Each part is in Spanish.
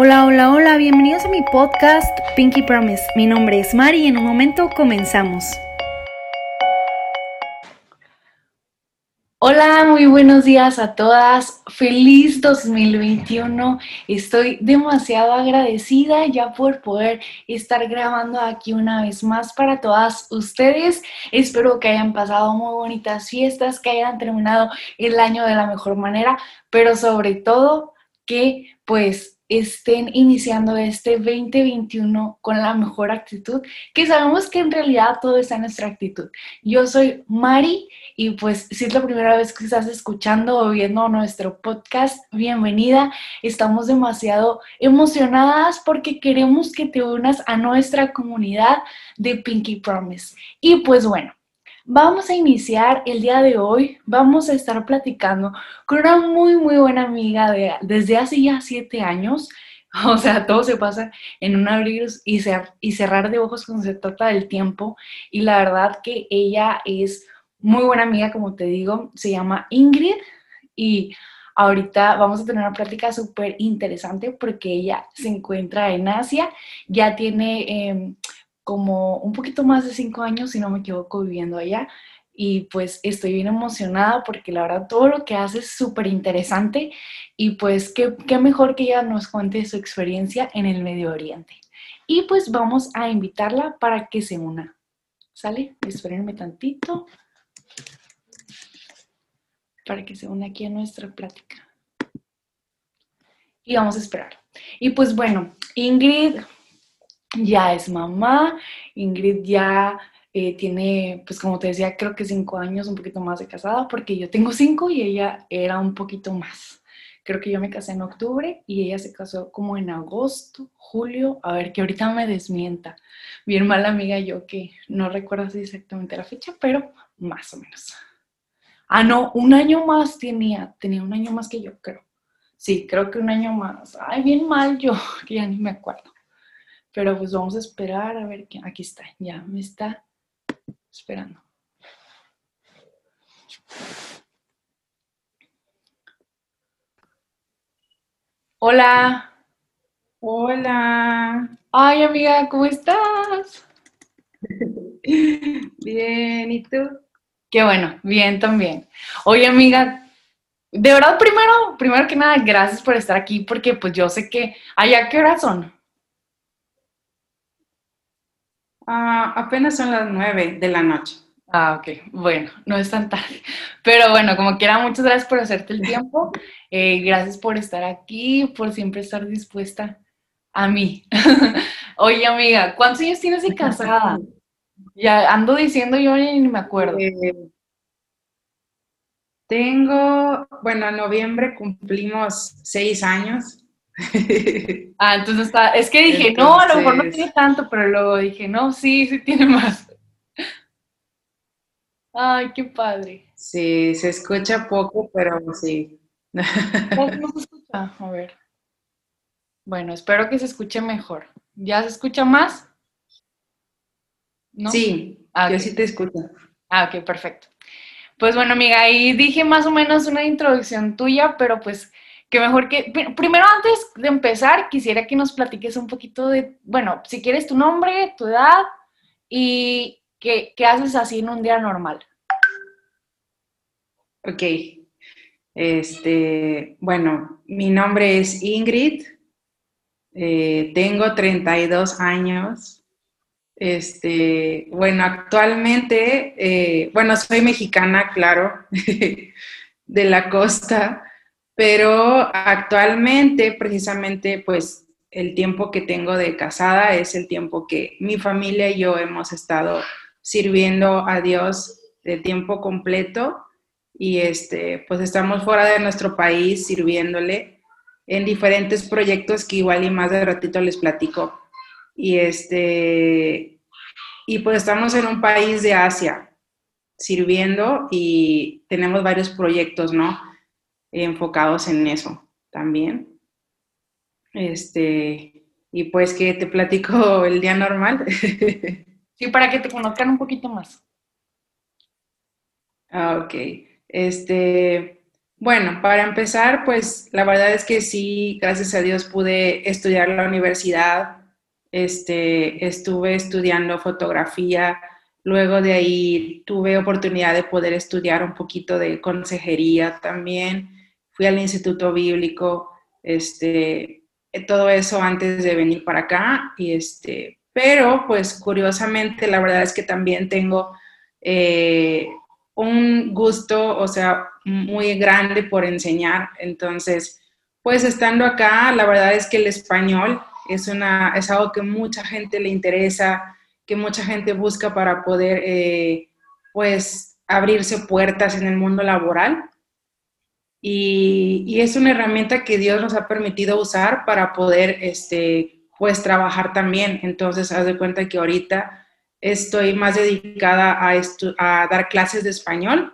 Hola, hola, hola, bienvenidos a mi podcast Pinky Promise. Mi nombre es Mari y en un momento comenzamos. Hola, muy buenos días a todas. Feliz 2021. Estoy demasiado agradecida ya por poder estar grabando aquí una vez más para todas ustedes. Espero que hayan pasado muy bonitas fiestas, que hayan terminado el año de la mejor manera, pero sobre todo que pues estén iniciando este 2021 con la mejor actitud, que sabemos que en realidad todo está en nuestra actitud. Yo soy Mari y pues si es la primera vez que estás escuchando o viendo nuestro podcast, bienvenida. Estamos demasiado emocionadas porque queremos que te unas a nuestra comunidad de Pinky Promise. Y pues bueno, Vamos a iniciar el día de hoy, vamos a estar platicando con una muy, muy buena amiga de, desde hace ya siete años. O sea, todo se pasa en un abrir y, cerrar de ojos cuando se trata del tiempo. Y la verdad que ella es muy buena amiga, como te digo, se llama Ingrid y ahorita vamos a tener una plática súper interesante porque ella se encuentra en Asia, ya tiene... Em, como un poquito más de cinco años, si no me equivoco, viviendo allá. Y pues estoy bien emocionada porque la verdad todo lo que hace es súper interesante y pues qué, qué mejor que ella nos cuente su experiencia en el Medio Oriente. Y pues vamos a invitarla para que se una. ¿Sale? Espérenme tantito para que se una aquí a nuestra plática. Y vamos a esperar. Y pues bueno, Ingrid ya es mamá, Ingrid ya eh, tiene, pues como te decía, creo que cinco años, un poquito más de casada, porque yo tengo cinco y ella era un poquito más. Creo que yo me casé en octubre y ella se casó como en agosto, julio, a ver, que ahorita me desmienta. Bien mala amiga yo que no recuerdo exactamente la fecha, pero más o menos. Ah, no, un año más tenía, tenía un año más que yo, creo. Sí, creo que un año más. Ay, bien mal yo, que ya ni me acuerdo. Pero pues vamos a esperar a ver que aquí está, ya me está esperando. Hola. Hola. Ay, amiga, ¿cómo estás? Bien, ¿y tú? Qué bueno, bien también. Oye, amiga, de verdad, primero, primero que nada, gracias por estar aquí, porque pues yo sé que, allá, ¿qué horas son? Ah, apenas son las nueve de la noche. Ah, ok. Bueno, no es tan tarde. Pero bueno, como quiera, muchas gracias por hacerte el tiempo. Eh, gracias por estar aquí, por siempre estar dispuesta a mí. Oye, amiga, ¿cuántos años tienes de casada? Ya ando diciendo yo ni me acuerdo. Eh, tengo, bueno, en noviembre cumplimos seis años. ah, entonces está, es que dije, no, a lo mejor no tiene tanto, pero luego dije, no, sí, sí tiene más. Ay, qué padre. Sí, se escucha poco, pero sí. No, se escucha, a ver. Bueno, espero que se escuche mejor. ¿Ya se escucha más? ¿No? Sí, ah, yo sí te escucho. Ah, ok, perfecto. Pues bueno, amiga, ahí dije más o menos una introducción tuya, pero pues que mejor que, primero antes de empezar, quisiera que nos platiques un poquito de, bueno, si quieres tu nombre, tu edad y qué, haces así en un día normal. Ok. Este, bueno, mi nombre es Ingrid, eh, tengo 32 años. Este, bueno, actualmente, eh, bueno, soy mexicana, claro, de la costa, pero actualmente precisamente pues el tiempo que tengo de casada es el tiempo que mi familia y yo hemos estado sirviendo a Dios de tiempo completo y este pues estamos fuera de nuestro país sirviéndole en diferentes proyectos que igual y más de ratito les platico. Y este y pues estamos en un país de Asia sirviendo y tenemos varios proyectos, ¿no? Enfocados en eso también. Este, y pues que te platico el día normal. sí, para que te conozcan un poquito más. Ah, ok. Este, Bueno, para empezar, pues la verdad es que sí, gracias a Dios pude estudiar la universidad. Este, estuve estudiando fotografía. Luego de ahí tuve oportunidad de poder estudiar un poquito de consejería también. Fui al Instituto Bíblico, este, todo eso antes de venir para acá. Y este, pero, pues curiosamente, la verdad es que también tengo eh, un gusto, o sea, muy grande por enseñar. Entonces, pues estando acá, la verdad es que el español es, una, es algo que mucha gente le interesa, que mucha gente busca para poder, eh, pues, abrirse puertas en el mundo laboral. Y, y, es una herramienta que Dios nos ha permitido usar para poder, este, pues, trabajar también. Entonces, haz de cuenta que ahorita estoy más dedicada a, a dar clases de español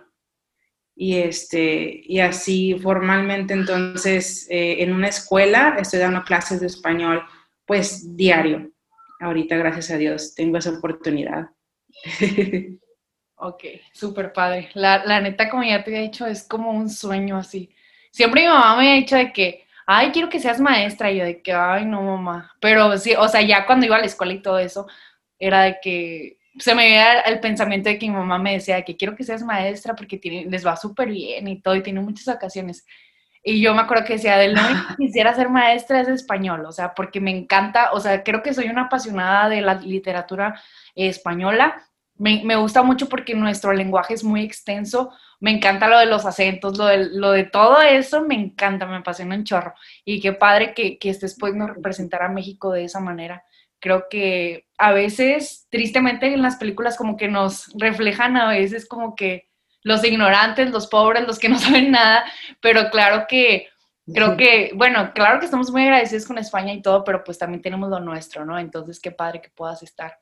y, este, y así formalmente entonces eh, en una escuela estoy dando clases de español pues diario. Ahorita, gracias a Dios, tengo esa oportunidad. ok, súper padre. La, la neta, como ya te había dicho, es como un sueño así. Siempre mi mamá me ha dicho de que, ay, quiero que seas maestra. Y yo de que, ay, no, mamá. Pero sí, o sea, ya cuando iba a la escuela y todo eso, era de que se me veía el pensamiento de que mi mamá me decía que quiero que seas maestra porque les va súper bien y todo, y tiene muchas ocasiones. Y yo me acuerdo que decía, de lo que quisiera ser maestra es español, o sea, porque me encanta, o sea, creo que soy una apasionada de la literatura española. Me, me, gusta mucho porque nuestro lenguaje es muy extenso. Me encanta lo de los acentos, lo de, lo de todo eso, me encanta, me apasiona un chorro. Y qué padre que, que estés pudiendo representar a México de esa manera creo que a veces, tristemente, en las películas como que nos reflejan a veces como que los ignorantes, los pobres, los que no saben nada, pero claro que creo que, bueno, claro que estamos muy agradecidos con España y todo, pero pues también tenemos lo nuestro, ¿no? Entonces, qué padre que puedas estar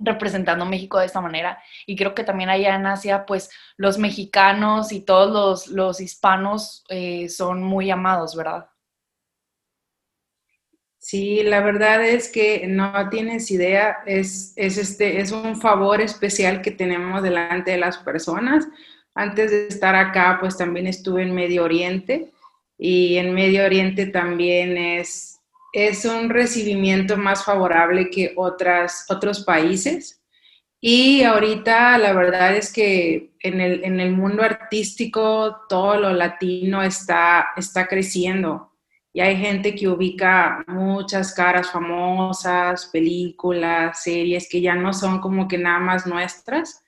representando México de esta manera. Y creo que también allá en Asia, pues los mexicanos y todos los, los hispanos eh, son muy amados, ¿verdad? Sí, la verdad es que no tienes idea, es, es, este, es un favor especial que tenemos delante de las personas. Antes de estar acá, pues también estuve en Medio Oriente y en Medio Oriente también es, es un recibimiento más favorable que otras, otros países. Y ahorita la verdad es que en el, en el mundo artístico todo lo latino está, está creciendo y hay gente que ubica muchas caras famosas, películas, series que ya no son como que nada más nuestras.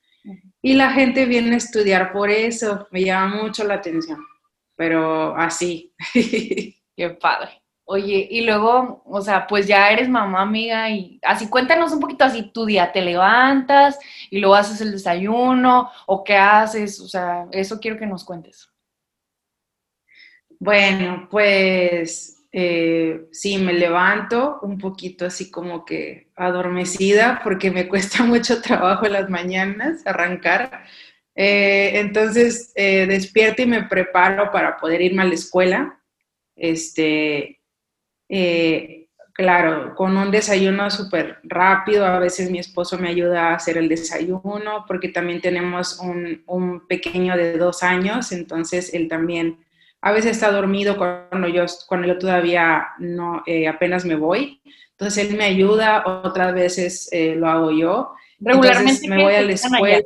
Y la gente viene a estudiar por eso, me llama mucho la atención, pero así. Qué padre. Oye, y luego, o sea, pues ya eres mamá, amiga, y así cuéntanos un poquito así, tu día te levantas y luego haces el desayuno, o qué haces, o sea, eso quiero que nos cuentes. Bueno, pues eh, sí, me levanto un poquito así como que adormecida porque me cuesta mucho trabajo las mañanas arrancar. Eh, entonces eh, despierto y me preparo para poder irme a la escuela. Este, claro, con un desayuno súper rápido. A veces mi esposo me ayuda a hacer el desayuno porque también tenemos un, un pequeño de dos años, entonces él también a veces está dormido cuando yo, cuando yo todavía no, eh, apenas me voy. Entonces él me ayuda, otras veces eh, lo hago yo. Regularmente me voy a la escuela.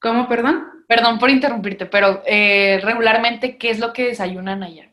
¿Cómo, perdón? Perdón por interrumpirte, pero eh, regularmente, ¿qué es lo que desayunan allá?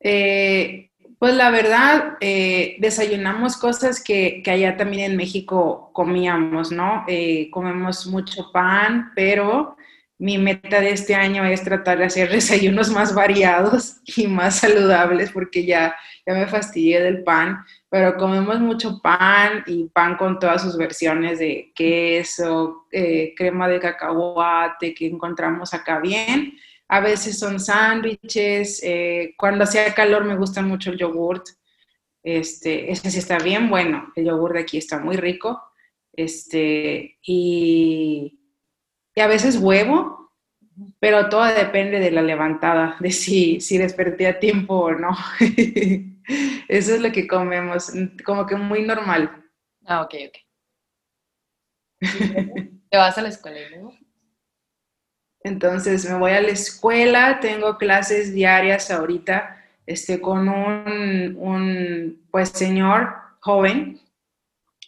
Eh, pues la verdad, eh, desayunamos cosas que, que, allá también en México comíamos, ¿no? Eh, comemos mucho pan, pero mi meta de este año es tratar de hacer desayunos más variados y más saludables porque ya, ya me fastidié del pan, pero comemos mucho pan y pan con todas sus versiones de queso, eh, crema de cacahuate que encontramos acá bien a veces son sándwiches, eh, cuando hacía calor me gusta mucho el yogurt, este, ese sí está bien bueno, el yogur de aquí está muy rico, este, y, y a veces huevo, pero todo depende de la levantada, de si, si desperté a tiempo o no. Eso es lo que comemos, como que muy normal. Ah, ok, ok. ¿Te vas a la escuela, ¿no? Entonces me voy a la escuela, tengo clases diarias ahorita este, con un, un pues, señor joven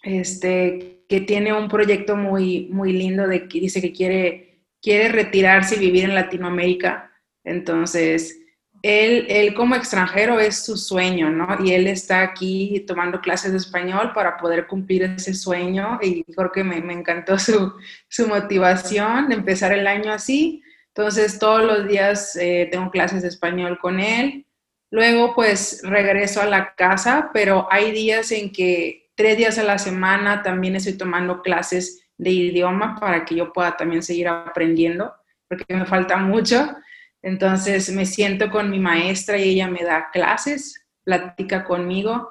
este, que tiene un proyecto muy, muy lindo de que dice que quiere, quiere retirarse y vivir en Latinoamérica. Entonces, él, él como extranjero es su sueño, ¿no? Y él está aquí tomando clases de español para poder cumplir ese sueño y creo que me, me encantó su, su, motivación de empezar el año así. Entonces todos los días eh, tengo clases de español con él. Luego pues regreso a la casa, pero hay días en que tres días a la semana también estoy tomando clases de idioma para que yo pueda también seguir aprendiendo, porque me falta mucho. Entonces me siento con mi maestra y ella me da clases, platica conmigo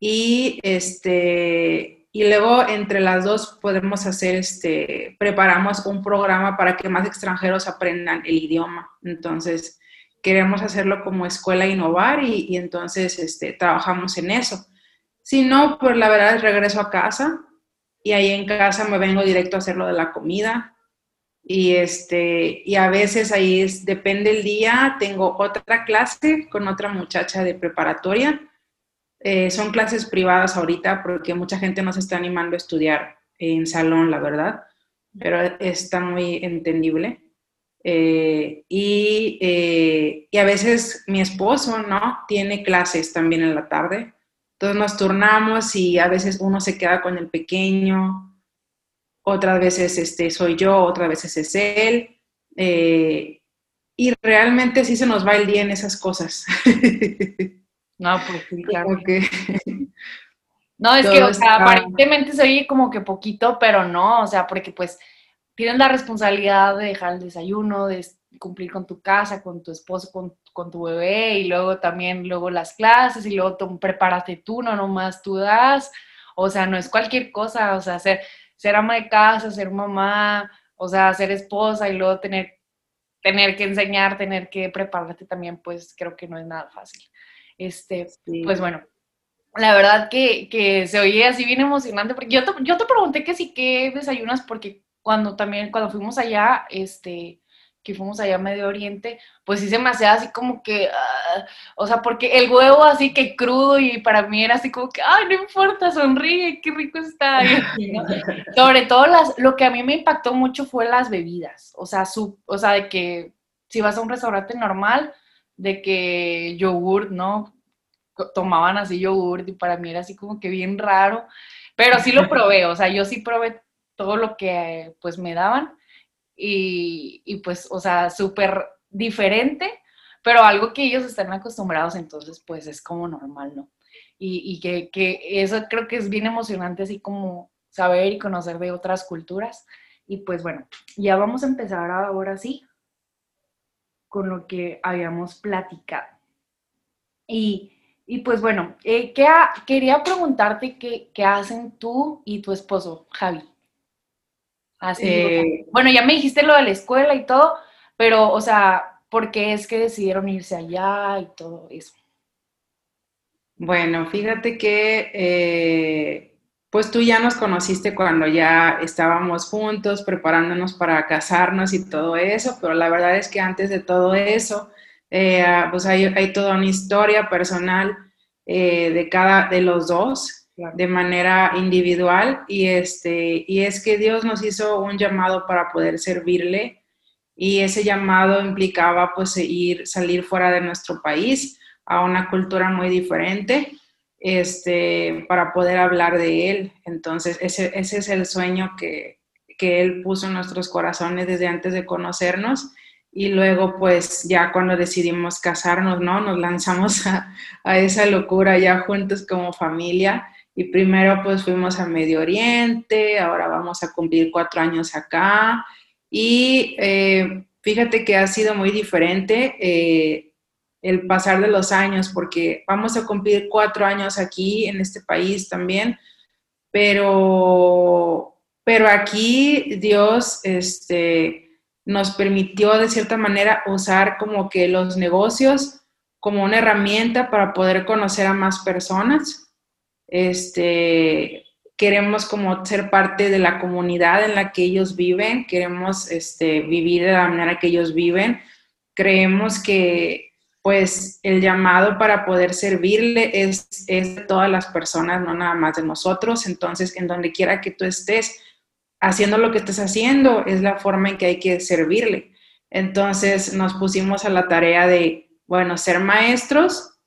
y este y luego entre las dos podemos hacer este preparamos un programa para que más extranjeros aprendan el idioma. Entonces queremos hacerlo como escuela innovar y, entonces este, trabajamos en eso. Si no, pues la verdad es regreso a casa y ahí en casa me vengo directo a hacer lo de la comida, y, este, y a veces ahí es, depende el día, tengo otra clase con otra muchacha de preparatoria. Eh, son clases privadas ahorita porque mucha gente no se está animando a estudiar en salón, la verdad, pero está muy entendible. Eh, y, eh, y, a veces mi esposo, ¿no? Tiene clases también en la tarde. Entonces nos turnamos y a veces uno se queda con el pequeño otras veces este, soy yo, otras veces es él. Eh, y realmente sí se nos va el día en esas cosas. No, pues sí, claro. No, es que, o sea, aparentemente se oye como que poquito, pero no, o sea, porque pues tienes la responsabilidad de dejar el desayuno, de cumplir con tu casa, con tu esposo, con, con tu bebé, y luego también luego las clases, y luego prepárate tú, no nomás tú das, o sea, no es cualquier cosa, o sea, hacer, ser ama de casa, ser mamá, o sea, ser esposa y luego tener, tener que enseñar, tener que prepararte también, pues creo que no es nada fácil. Este, pues bueno, la verdad que, que, se oye así bien emocionante, porque yo te, yo te pregunté que sí, ¿qué desayunas? Porque cuando también, cuando fuimos allá, este, que fuimos allá a Medio Oriente, pues sí se me hacía así como que, ah, o sea, porque el huevo así que crudo y para mí era así como que, ay, no importa, sonríe, qué rico está. Sobre todo las, lo que a mí me impactó mucho fue las bebidas, o sea, su, o sea, de que si vas a un restaurante normal, de que yogur, ¿no? Tomaban así yogur y para mí era así como que bien raro, pero sí lo probé, o sea, yo sí probé todo lo que pues me daban y, pues, o sea, súper diferente, pero algo que ellos están acostumbrados, entonces pues es como normal, ¿no? Y, que, eso creo que es bien emocionante, así como saber y conocer de otras culturas. Y pues bueno, ya vamos a empezar ahora sí con lo que habíamos platicado. Y, y pues bueno, eh, ¿qué quería preguntarte qué hacen tú y tu esposo, Javi. Así, eh, bueno, ya me dijiste lo de la escuela y todo, pero, o sea, ¿por qué es que decidieron irse allá y todo eso? Bueno, fíjate que, eh, pues tú ya nos conociste cuando ya estábamos juntos, preparándonos para casarnos y todo eso, pero la verdad es que antes de todo eso, eh, pues hay, hay, toda una historia personal de cada, de los dos, de manera individual y, este, y es que Dios nos hizo un llamado para poder servirle y ese llamado implicaba pues ir, salir fuera de nuestro país a una cultura muy diferente este, para poder hablar de Él. Entonces ese, ese es el sueño que, que Él puso en nuestros corazones desde antes de conocernos y luego pues ya cuando decidimos casarnos, ¿no? Nos lanzamos a, a, esa locura ya juntos como familia y primero pues fuimos a Medio Oriente, ahora vamos a cumplir cuatro años acá. Y eh, fíjate que ha sido muy diferente eh, el pasar de los años, porque vamos a cumplir cuatro años aquí en este país también, pero, pero aquí Dios este, nos permitió de cierta manera usar como que los negocios como una herramienta para poder conocer a más personas este, queremos como ser parte de la comunidad en la que ellos viven, queremos este, vivir de la manera que ellos viven. Creemos que pues el llamado para poder servirle es, es de todas las personas, no nada más de nosotros. Entonces, en donde quiera que tú estés haciendo lo que estés haciendo, es la forma en que hay que servirle. Entonces nos pusimos a la tarea de, bueno, ser maestros,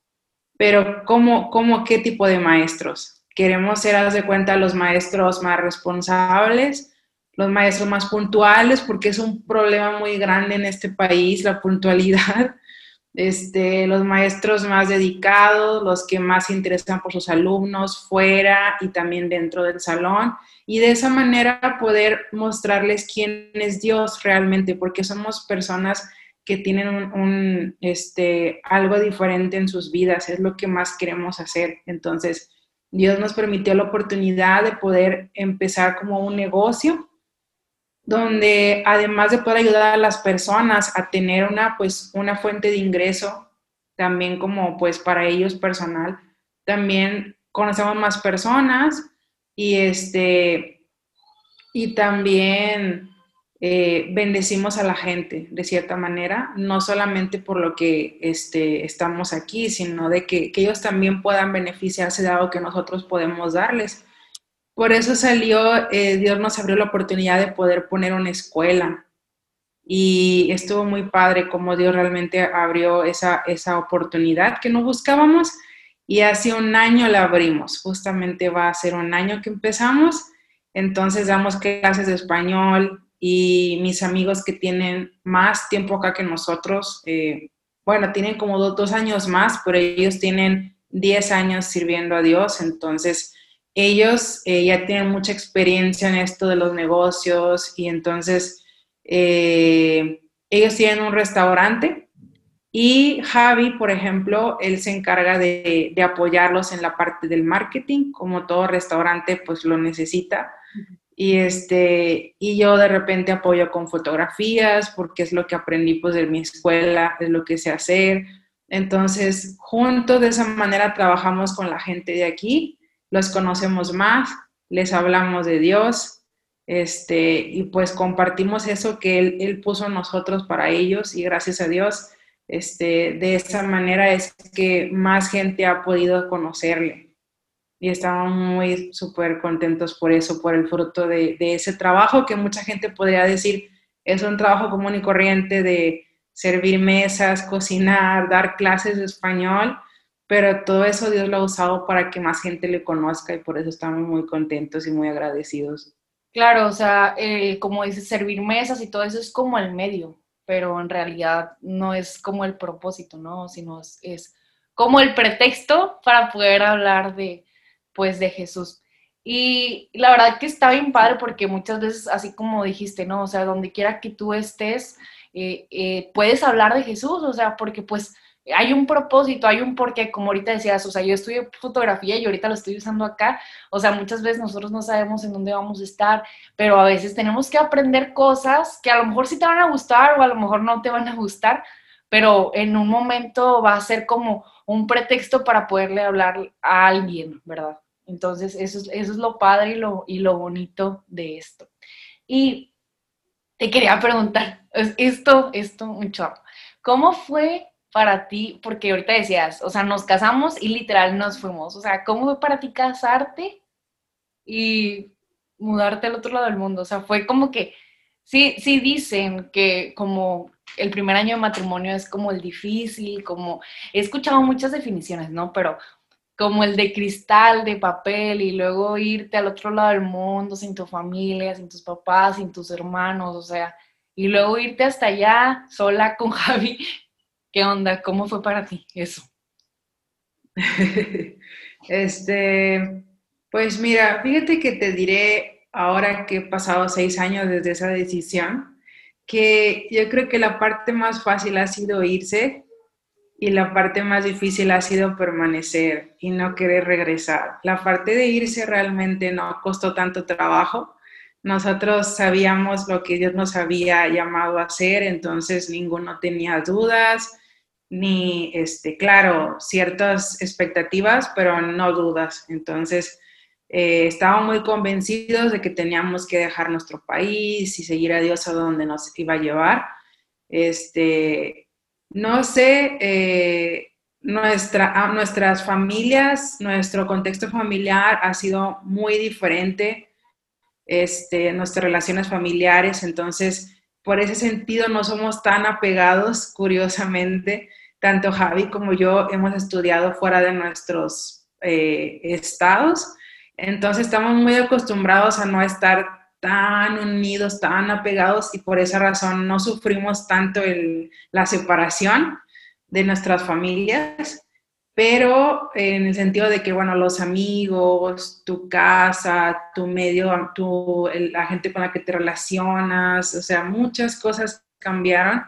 pero ¿cómo, cómo qué tipo de maestros? Queremos ser, haz de cuenta, los maestros más responsables, los maestros más puntuales, porque es un problema muy grande en este país, la puntualidad. Este, los maestros más dedicados, los que más se interesan por sus alumnos fuera y también dentro del salón. Y de esa manera poder mostrarles quién es Dios realmente, porque somos personas que tienen un, este, algo diferente en sus vidas, es lo que más queremos hacer. Entonces, Dios nos permitió la oportunidad de poder empezar como un negocio donde además de poder ayudar a las personas a tener una pues una fuente de ingreso también como pues para ellos personal, también conocemos más personas y este y también eh, bendecimos a la gente de cierta manera, no solamente por lo que este, estamos aquí, sino de que, ellos también puedan beneficiarse de algo que nosotros podemos darles. Por eso salió, eh, Dios nos abrió la oportunidad de poder poner una escuela. Y estuvo muy padre como Dios realmente abrió esa, esa oportunidad que no buscábamos. Y hace un año la abrimos. Justamente va a ser un año que empezamos. Entonces damos clases de español, y mis amigos que tienen más tiempo acá que nosotros, eh, bueno, tienen como dos, años más, pero ellos tienen 10 años sirviendo a Dios, entonces ellos eh, ya tienen mucha experiencia en esto de los negocios y entonces eh, ellos tienen un restaurante y Javi, por ejemplo, él se encarga de, de, apoyarlos en la parte del marketing, como todo restaurante pues lo necesita. Y, este, y yo de repente apoyo con fotografías porque es lo que aprendí pues de mi escuela, es lo que sé hacer. Entonces, juntos de esa manera trabajamos con la gente de aquí, los conocemos más, les hablamos de Dios, este, y pues compartimos eso que él, él puso nosotros para ellos y gracias a Dios, este, de esa manera es que más gente ha podido conocerle y estamos muy súper contentos por eso, por el fruto de, ese trabajo que mucha gente podría decir es un trabajo común y corriente de servir mesas, cocinar, dar clases de español, pero todo eso Dios lo ha usado para que más gente le conozca y por eso estamos muy contentos y muy agradecidos. Claro, o sea, eh, como dices, servir mesas y todo eso es como el medio, pero en realidad no es como el propósito, ¿no? Sino es como el pretexto para poder hablar de, pues de Jesús. Y la verdad que está bien padre porque muchas veces, así como dijiste, ¿no? O sea, donde quiera que tú estés, eh, eh, puedes hablar de Jesús, o sea, porque pues hay un propósito, hay un porqué, como ahorita decías, o sea, yo estudio fotografía y ahorita lo estoy usando acá, o sea, muchas veces nosotros no sabemos en dónde vamos a estar, pero a veces tenemos que aprender cosas que a lo mejor sí te van a gustar o a lo mejor no te van a gustar, pero en un momento va a ser como un pretexto para poderle hablar a alguien, ¿verdad? Entonces, eso es, eso es lo padre y lo, y lo bonito de esto. Y te quería preguntar, esto, esto, mucho, ¿cómo fue para ti? Porque ahorita decías, o sea, nos casamos y literal nos fuimos. O sea, ¿cómo fue para ti casarte y mudarte al otro lado del mundo? O sea, fue como que, sí, sí dicen que como el primer año de matrimonio es como el difícil, como he escuchado muchas definiciones, ¿no? Pero como el de cristal, de papel, y luego irte al otro lado del mundo sin tu familia, sin tus papás, sin tus hermanos, o sea, y luego irte hasta allá sola con Javi. ¿Qué onda? ¿Cómo fue para ti eso? este, pues mira, fíjate que te diré ahora que he pasado seis años desde esa decisión, que yo creo que la parte más fácil ha sido irse y la parte más difícil ha sido permanecer y no querer regresar. La parte de irse realmente no costó tanto trabajo. Nosotros sabíamos lo que Dios nos había llamado a hacer, entonces ninguno tenía dudas, ni, este, claro, ciertas expectativas, pero no dudas. Entonces, eh, estábamos muy convencidos de que teníamos que dejar nuestro país y seguir a Dios a donde nos iba a llevar. Este, no sé, eh, nuestra, nuestras familias, nuestro contexto familiar ha sido muy diferente, este, nuestras relaciones familiares, entonces por ese sentido no somos tan apegados, curiosamente, tanto Javi como yo hemos estudiado fuera de nuestros eh, estados, entonces estamos muy acostumbrados a no estar tan unidos, tan apegados y por esa razón no sufrimos tanto la separación de nuestras familias, pero en el sentido de que, bueno, los amigos, tu casa, tu medio, tu, la gente con la que te relacionas, o sea, muchas cosas cambiaron.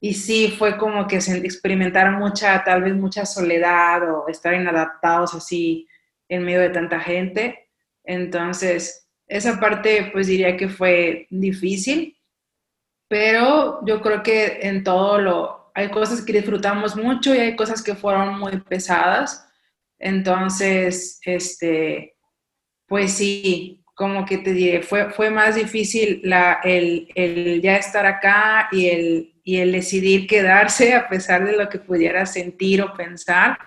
Y sí fue como que se experimentaron mucha, tal vez mucha soledad o estar inadaptados así en medio de tanta gente. Entonces, esa parte pues diría que fue difícil, pero yo creo que en todo lo, hay cosas que disfrutamos mucho y hay cosas que fueron muy pesadas. Entonces, este, pues sí, como que te diré, fue, fue más difícil la, el, el, ya estar acá y el, y el decidir quedarse a pesar de lo que pudiera sentir o pensar,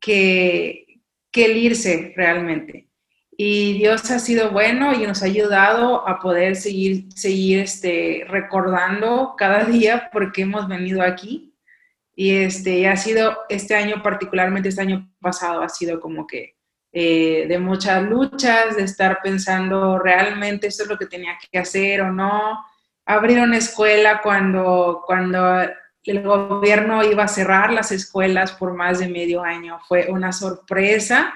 que, que el irse realmente. Y Dios ha sido bueno y nos ha ayudado a poder seguir, seguir este, recordando cada día por qué hemos venido aquí. Y este, ha sido este año, particularmente este año pasado, ha sido como que eh, de muchas luchas, de estar pensando realmente esto es lo que tenía que hacer o no. Abrir una escuela cuando, cuando el gobierno iba a cerrar las escuelas por más de medio año. Fue una sorpresa.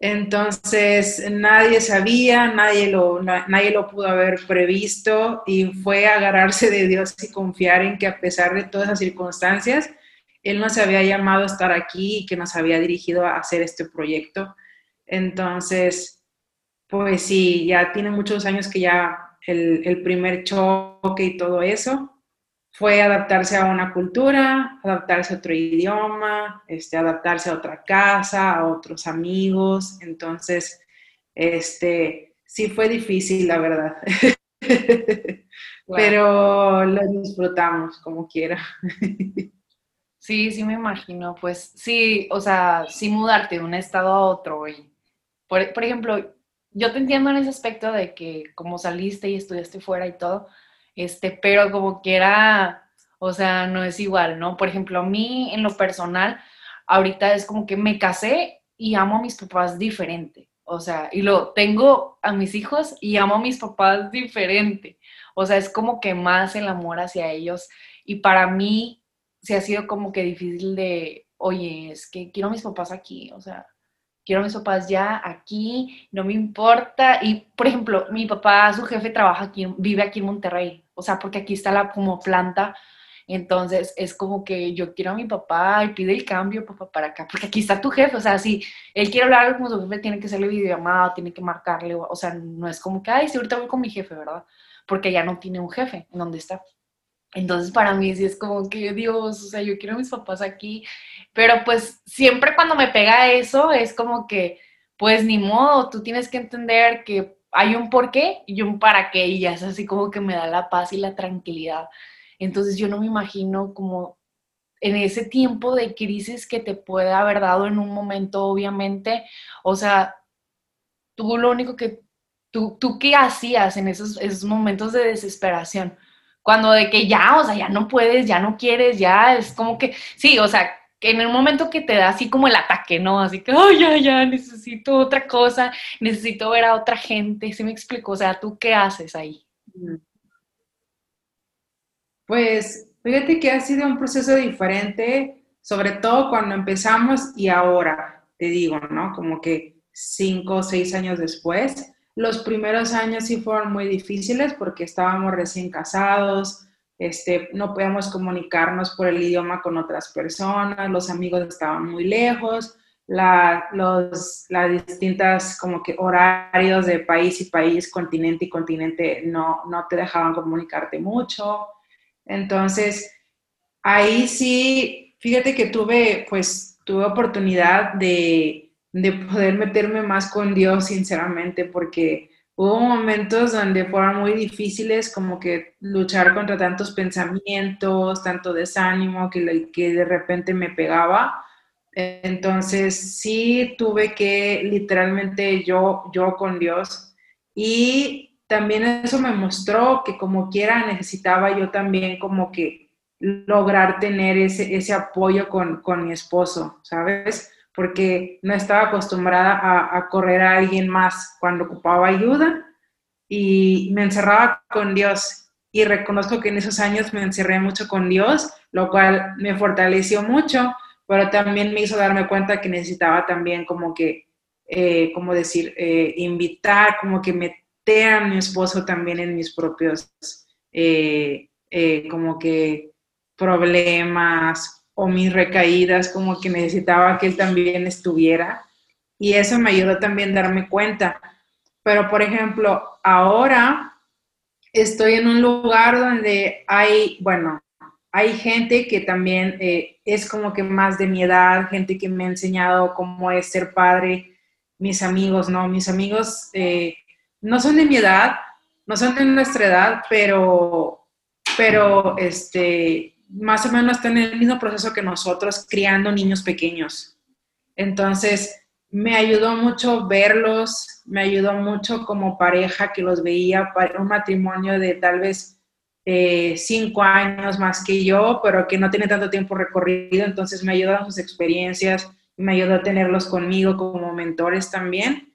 Entonces, nadie sabía, nadie lo, nadie lo pudo haber previsto y fue agarrarse de Dios y confiar en que a pesar de todas las circunstancias, Él nos había llamado a estar aquí y que nos había dirigido a hacer este proyecto. Entonces, pues sí, ya tiene muchos años que ya el, el primer choque y todo eso, fue adaptarse a una cultura, adaptarse a otro idioma, este, adaptarse a otra casa, a otros amigos. Entonces, este, sí fue difícil, la verdad. Pero lo disfrutamos como quiera. Sí, sí me imagino. Pues sí, o sea, sí mudarte de un estado a otro. Y, por, por ejemplo, yo te entiendo en ese aspecto de que como saliste y estudiaste fuera y todo, este, pero como que era, o sea, no es igual, ¿no? Por ejemplo, a mí en lo personal, ahorita es como que me casé y amo a mis papás diferente, o sea, y lo tengo a mis hijos y amo a mis papás diferente, o sea, es como que más el amor hacia ellos y para mí se ha sido como que difícil de, oye, es que quiero a mis papás aquí, o sea, quiero mis papás ya aquí, no me importa. Y, por ejemplo, mi papá, su jefe trabaja aquí, vive aquí en Monterrey, o sea, porque aquí está la como planta. Entonces es como que yo quiero a mi papá y pide el cambio, papá, para acá, porque aquí está tu jefe, o sea, si él quiere hablar con su jefe, tiene que hacerle videollamada, tiene que marcarle, o sea, no es como que, ay, sí, ahorita voy con mi jefe, ¿verdad? Porque ya no tiene un jefe en donde está. Entonces para mí sí es como que, Dios, o sea, yo quiero a mis papás aquí, pero pues siempre cuando me pega eso es como que, pues ni modo, tú tienes que entender que hay un por qué y un para qué y ya es así como que me da la paz y la tranquilidad. Entonces yo no me imagino como en ese tiempo de crisis que te puede haber dado en un momento, obviamente, o sea, tú lo único que, tú, tú qué hacías en esos, esos momentos de desesperación cuando de que ya, o sea, ya no puedes, ya no quieres, ya es como que, sí, o sea, en el momento que te da así como el ataque, ¿no? Así que, ay, ya, ya, necesito otra cosa, necesito ver a otra gente, ¿se me explico? O sea, ¿tú qué haces ahí? Pues, fíjate que ha sido un proceso diferente, sobre todo cuando empezamos y ahora, te digo, ¿no? Como que cinco o seis años después, los primeros años sí fueron muy difíciles porque estábamos recién casados, este, no podíamos comunicarnos por el idioma con otras personas, los amigos estaban muy lejos, los, las distintas como que horarios de país y país, continente y continente no, no te dejaban comunicarte mucho. Entonces, ahí sí, fíjate que tuve, pues, tuve oportunidad de de poder meterme más con Dios, sinceramente, porque hubo momentos donde fueron muy difíciles, como que luchar contra tantos pensamientos, tanto desánimo que, que de repente me pegaba. Entonces sí tuve que literalmente yo, yo con Dios. Y también eso me mostró que como quiera necesitaba yo también como que lograr tener ese, ese apoyo con, con mi esposo, ¿sabes? Porque no estaba acostumbrada a, correr a alguien más cuando ocupaba ayuda y me encerraba con Dios. Y reconozco que en esos años me encerré mucho con Dios, lo cual me fortaleció mucho, pero también me hizo darme cuenta que necesitaba también como que, eh, como decir, eh, invitar, como que meter a mi esposo también en mis propios, eh, como que problemas, o mis recaídas, como que necesitaba que él también estuviera. Y eso me ayudó también a darme cuenta. Pero, por ejemplo, ahora estoy en un lugar donde hay, bueno, hay gente que también eh, es como que más de mi edad, gente que me ha enseñado cómo es ser padre, mis amigos, ¿no? Mis amigos eh, no son de mi edad, no son de nuestra edad, pero, pero, este, más o menos están en el mismo proceso que nosotros criando niños pequeños. Entonces, me ayudó mucho verlos, me ayudó mucho como pareja que los veía, para un matrimonio de tal vez eh, cinco años más que yo, pero que no tiene tanto tiempo recorrido, entonces me ayudaron sus experiencias, me ayudó a tenerlos conmigo como mentores también.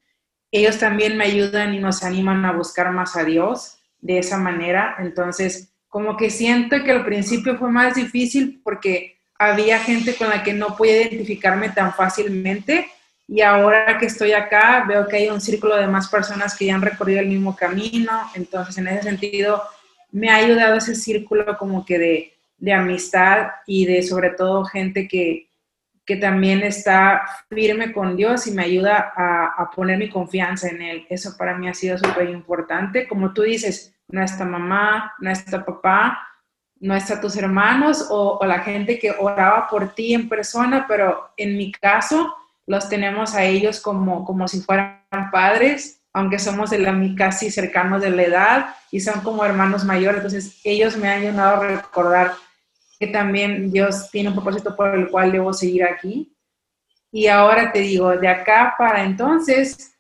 Ellos también me ayudan y nos animan a buscar más a Dios de esa manera, entonces como que siento que al principio fue más difícil porque había gente con la que no podía identificarme tan fácilmente y ahora que estoy acá veo que hay un círculo de más personas que ya han recorrido el mismo camino, entonces en ese sentido me ha ayudado ese círculo como que de, de amistad y de sobre todo gente que, que también está firme con Dios y me ayuda a, a poner mi confianza en Él. Eso para mí ha sido súper importante. Como tú dices, no está mamá, no está papá, no está tus hermanos o, la gente que oraba por ti en persona, pero en mi caso los tenemos a ellos como, como si fueran padres, aunque somos de la, casi cercanos de la edad y son como hermanos mayores, entonces ellos me han ayudado a recordar que también Dios tiene un propósito por el cual debo seguir aquí. Y ahora te digo, de acá para entonces,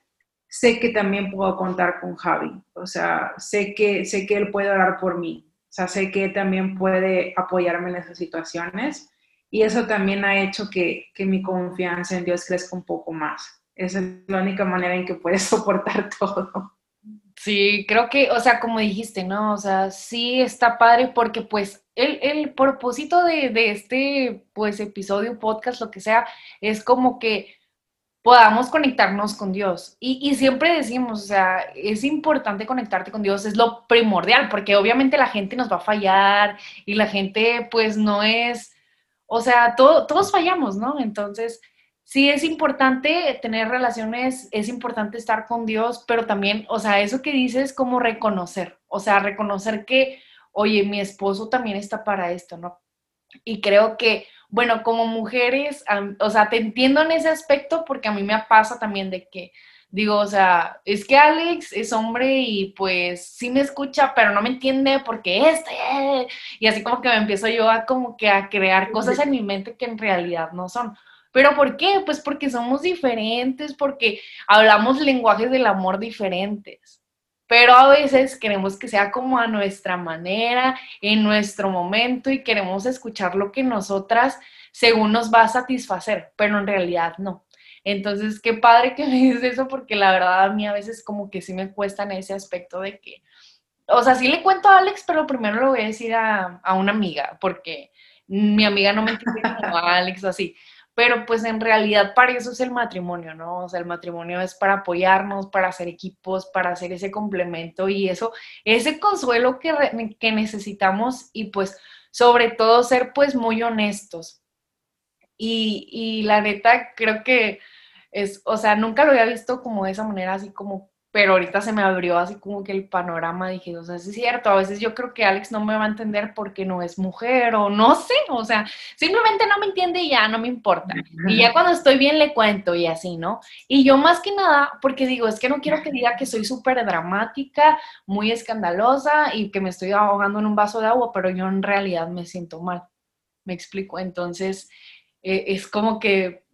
sé que también puedo contar con Javi. O sea, sé que, sé que él puede orar por mí. O sea, sé que también puede apoyarme en esas situaciones. Y eso también ha hecho que, que mi confianza en Dios crezca un poco más. Esa es la única manera en que puedes soportar todo. Sí, creo que, o sea, como dijiste, ¿no? O sea, sí está padre porque pues el, el propósito de, de, este, pues, episodio, podcast, lo que sea, es como que podamos conectarnos con Dios. Y, siempre decimos, o sea, es importante conectarte con Dios, es lo primordial, porque obviamente la gente nos va a fallar y la gente pues no es, o sea, todos fallamos, ¿no? Entonces, sí es importante tener relaciones, es importante estar con Dios, pero también, o sea, eso que dices como reconocer, o sea, reconocer que, oye, mi esposo también está para esto, ¿no? Y creo que bueno, como mujeres, o sea, te entiendo en ese aspecto porque a mí me pasa también de que digo, o sea, es que Alex es hombre y pues sí me escucha, pero no me entiende porque este, y así como que me empiezo yo a como que a crear cosas en mi mente que en realidad no son. ¿Pero por qué? Pues porque somos diferentes, porque hablamos lenguajes del amor diferentes pero a veces queremos que sea como a nuestra manera, en nuestro momento y queremos escuchar lo que nosotras según nos va a satisfacer, pero en realidad no. Entonces, qué padre que me dices eso porque la verdad a mí a veces como que sí me cuesta en ese aspecto de que, o sea, sí le cuento a Alex, pero primero lo voy a decir a, a una amiga porque mi amiga no me entiende como Alex o así pero pues en realidad para eso es el matrimonio, ¿no? O sea, el matrimonio es para apoyarnos, para hacer equipos, para hacer ese complemento y eso, ese consuelo que, que necesitamos y pues sobre todo ser pues muy honestos. Y, y la neta creo que es, o sea, nunca lo había visto como de esa manera, así como pero ahorita se me abrió así como que el panorama, dije, o sea, es cierto, a veces yo creo que Alex no me va a entender porque no es mujer o no sé, o sea, simplemente no me entiende y ya no me importa. Y ya cuando estoy bien le cuento y así, ¿no? Y yo más que nada, porque digo, es que no quiero que diga que soy súper dramática, muy escandalosa y que me estoy ahogando en un vaso de agua, pero yo en realidad me siento mal. Me explico, entonces eh, es como que,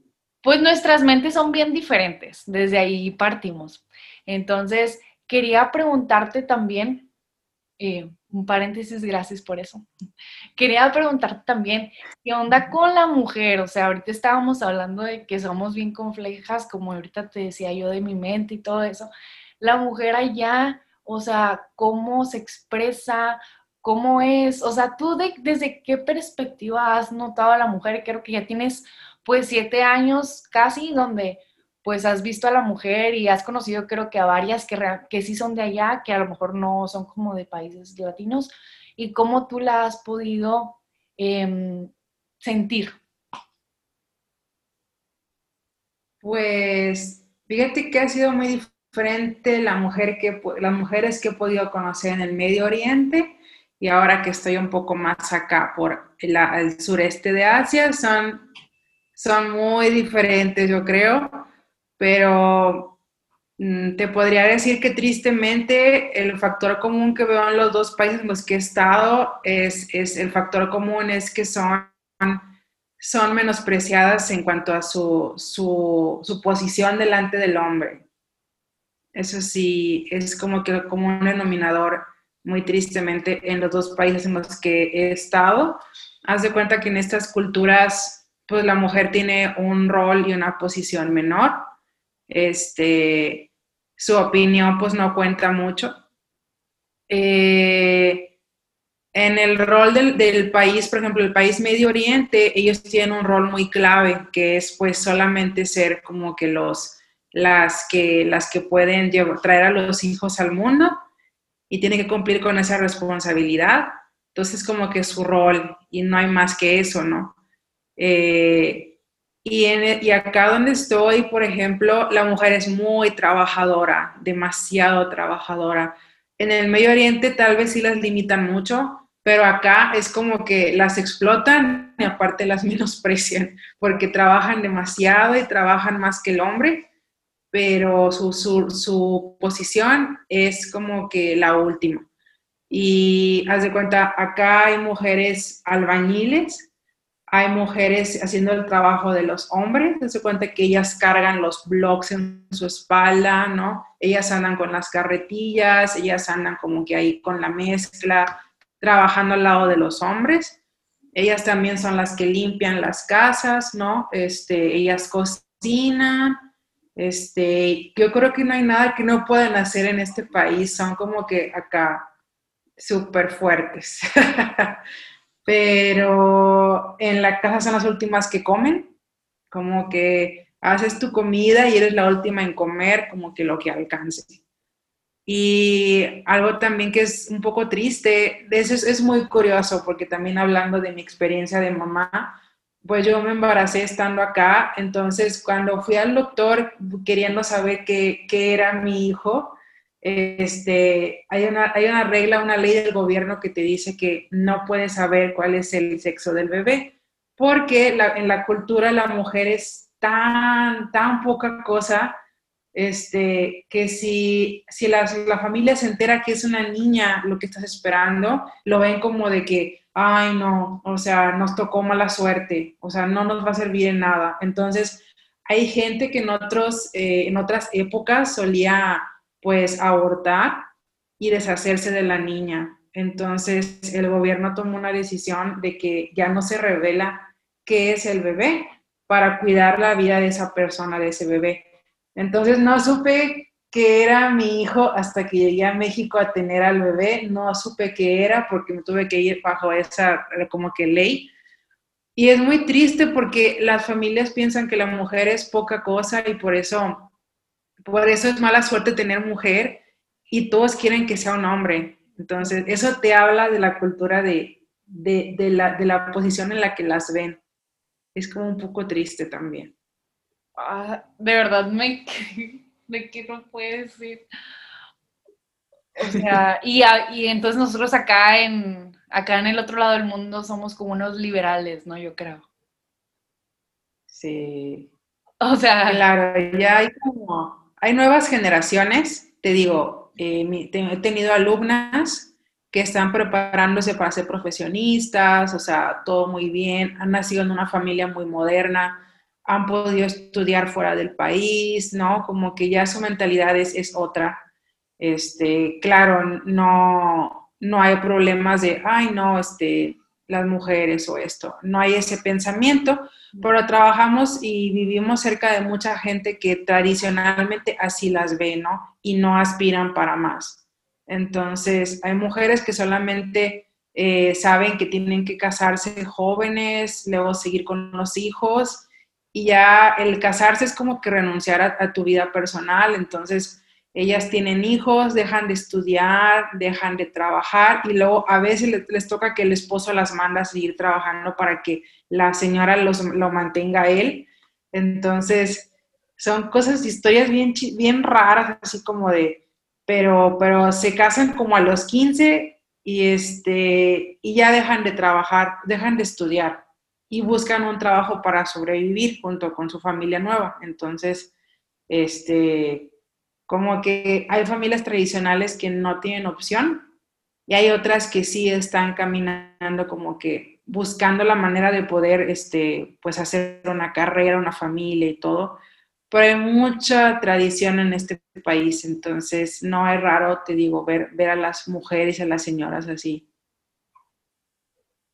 pues nuestras mentes son bien diferentes, desde ahí partimos. Entonces, quería preguntarte también, eh, un paréntesis, gracias por eso. Quería preguntarte también, ¿qué onda con la mujer? O sea, ahorita estábamos hablando de que somos bien complejas, como ahorita te decía yo de mi mente y todo eso. La mujer allá, o sea, ¿cómo se expresa? ¿Cómo es? O sea, tú desde qué perspectiva has notado a la mujer? Creo que ya tienes pues siete años casi donde pues has visto a la mujer y has conocido creo que a varias que, que sí son de allá, que a lo mejor no son como de países latinos, y cómo tú la has podido em, sentir. Pues fíjate que ha sido muy diferente la mujer que, las mujeres que he podido conocer en el Medio Oriente y ahora que estoy un poco más acá por el, sureste de Asia, son, son muy diferentes, yo creo pero mm, te podría decir que tristemente el factor común que veo en los dos países en los que he estado es, es el factor común es que son, son menospreciadas en cuanto a su, su, su, posición delante del hombre. Eso sí, es como que como un denominador muy tristemente en los dos países en los que he estado. Haz de cuenta que en estas culturas, pues la mujer tiene un rol y una posición menor este, su opinión pues no cuenta mucho. Eh, en el rol del, país, por ejemplo, el país Medio Oriente, ellos tienen un rol muy clave, que es pues solamente ser como que los, las que, las que pueden traer a los hijos al mundo y tienen que cumplir con esa responsabilidad. Entonces, como que su rol y no hay más que eso, ¿no? Eh, y, en, y acá donde estoy, por ejemplo, la mujer es muy trabajadora, demasiado trabajadora. En el Medio Oriente tal vez sí las limitan mucho, pero acá es como que las explotan y aparte las menosprecian, porque trabajan demasiado y trabajan más que el hombre, pero su, su, su posición es como que la última. Y haz de cuenta, acá hay mujeres albañiles hay mujeres haciendo el trabajo de los hombres, se cuenta que ellas cargan los bloques en su espalda, ¿no? Ellas andan con las carretillas, ellas andan como que ahí con la mezcla, trabajando al lado de los hombres. Ellas también son las que limpian las casas, ¿no? Este, ellas cocinan. Este, yo creo que no hay nada que no puedan hacer en este país, son como que acá súper fuertes. pero en la casa son las últimas que comen, como que haces tu comida y eres la última en comer, como que lo que alcance. Y algo también que es un poco triste, de eso es, muy curioso, porque también hablando de mi experiencia de mamá, pues yo me embaracé estando acá, entonces cuando fui al doctor queriendo saber qué era mi hijo, este, hay, una, hay una regla, una ley del gobierno que te dice que no puedes saber cuál es el sexo del bebé, porque en la cultura la mujer es tan, tan poca cosa, este, que si, si la, la, familia se entera que es una niña lo que estás esperando, lo ven como de que, ay no, o sea, nos tocó mala suerte, o sea, no nos va a servir en nada. Entonces, hay gente que en, otros, eh, en otras épocas solía pues abortar y deshacerse de la niña. Entonces el gobierno tomó una decisión de que ya no se revela qué es el bebé para cuidar la vida de esa persona, de ese bebé. Entonces no supe que era mi hijo hasta que llegué a México a tener al bebé, no supe qué era porque me tuve que ir bajo esa como que ley. Y es muy triste porque las familias piensan que la mujer es poca cosa y por eso por eso es mala suerte tener mujer y todos quieren que sea un hombre. Entonces, eso te habla de la cultura de, la, posición en la que las ven. Es como un poco triste también. Ah, de verdad, me, de que no puede ser. O sea, y, y entonces nosotros acá en, acá en el otro lado del mundo somos como unos liberales, ¿no? Yo creo. Sí. O sea. Claro, ya hay como, hay nuevas generaciones, te digo, eh, he tenido alumnas que están preparándose para ser profesionistas, o sea, todo muy bien, han nacido en una familia muy moderna, han podido estudiar fuera del país, ¿no? Como que ya su mentalidad es, es otra. Este, claro, no, no hay problemas de, ay, no, este, las mujeres o esto, no hay ese pensamiento, pero trabajamos y vivimos cerca de mucha gente que tradicionalmente así las ve, ¿no? Y no aspiran para más. Entonces, hay mujeres que solamente eh, saben que tienen que casarse jóvenes, luego seguir con los hijos, y ya el casarse es como que renunciar a, tu vida personal. Entonces, ellas tienen hijos, dejan de estudiar, dejan de trabajar, y luego a veces les, toca que el esposo las manda a seguir trabajando para que la señora los, lo mantenga él. Entonces, son cosas, historias bien, bien raras, así como de pero, pero se casan como a los 15 y, este, y ya dejan de trabajar, dejan de estudiar y buscan un trabajo para sobrevivir junto con su familia nueva. Entonces, este, como que hay familias tradicionales que no tienen opción y hay otras que sí están caminando como que buscando la manera de poder, este, pues hacer una carrera, una familia y todo pero hay mucha tradición en este país, entonces no es raro, te digo, ver, ver a las mujeres a las señoras así.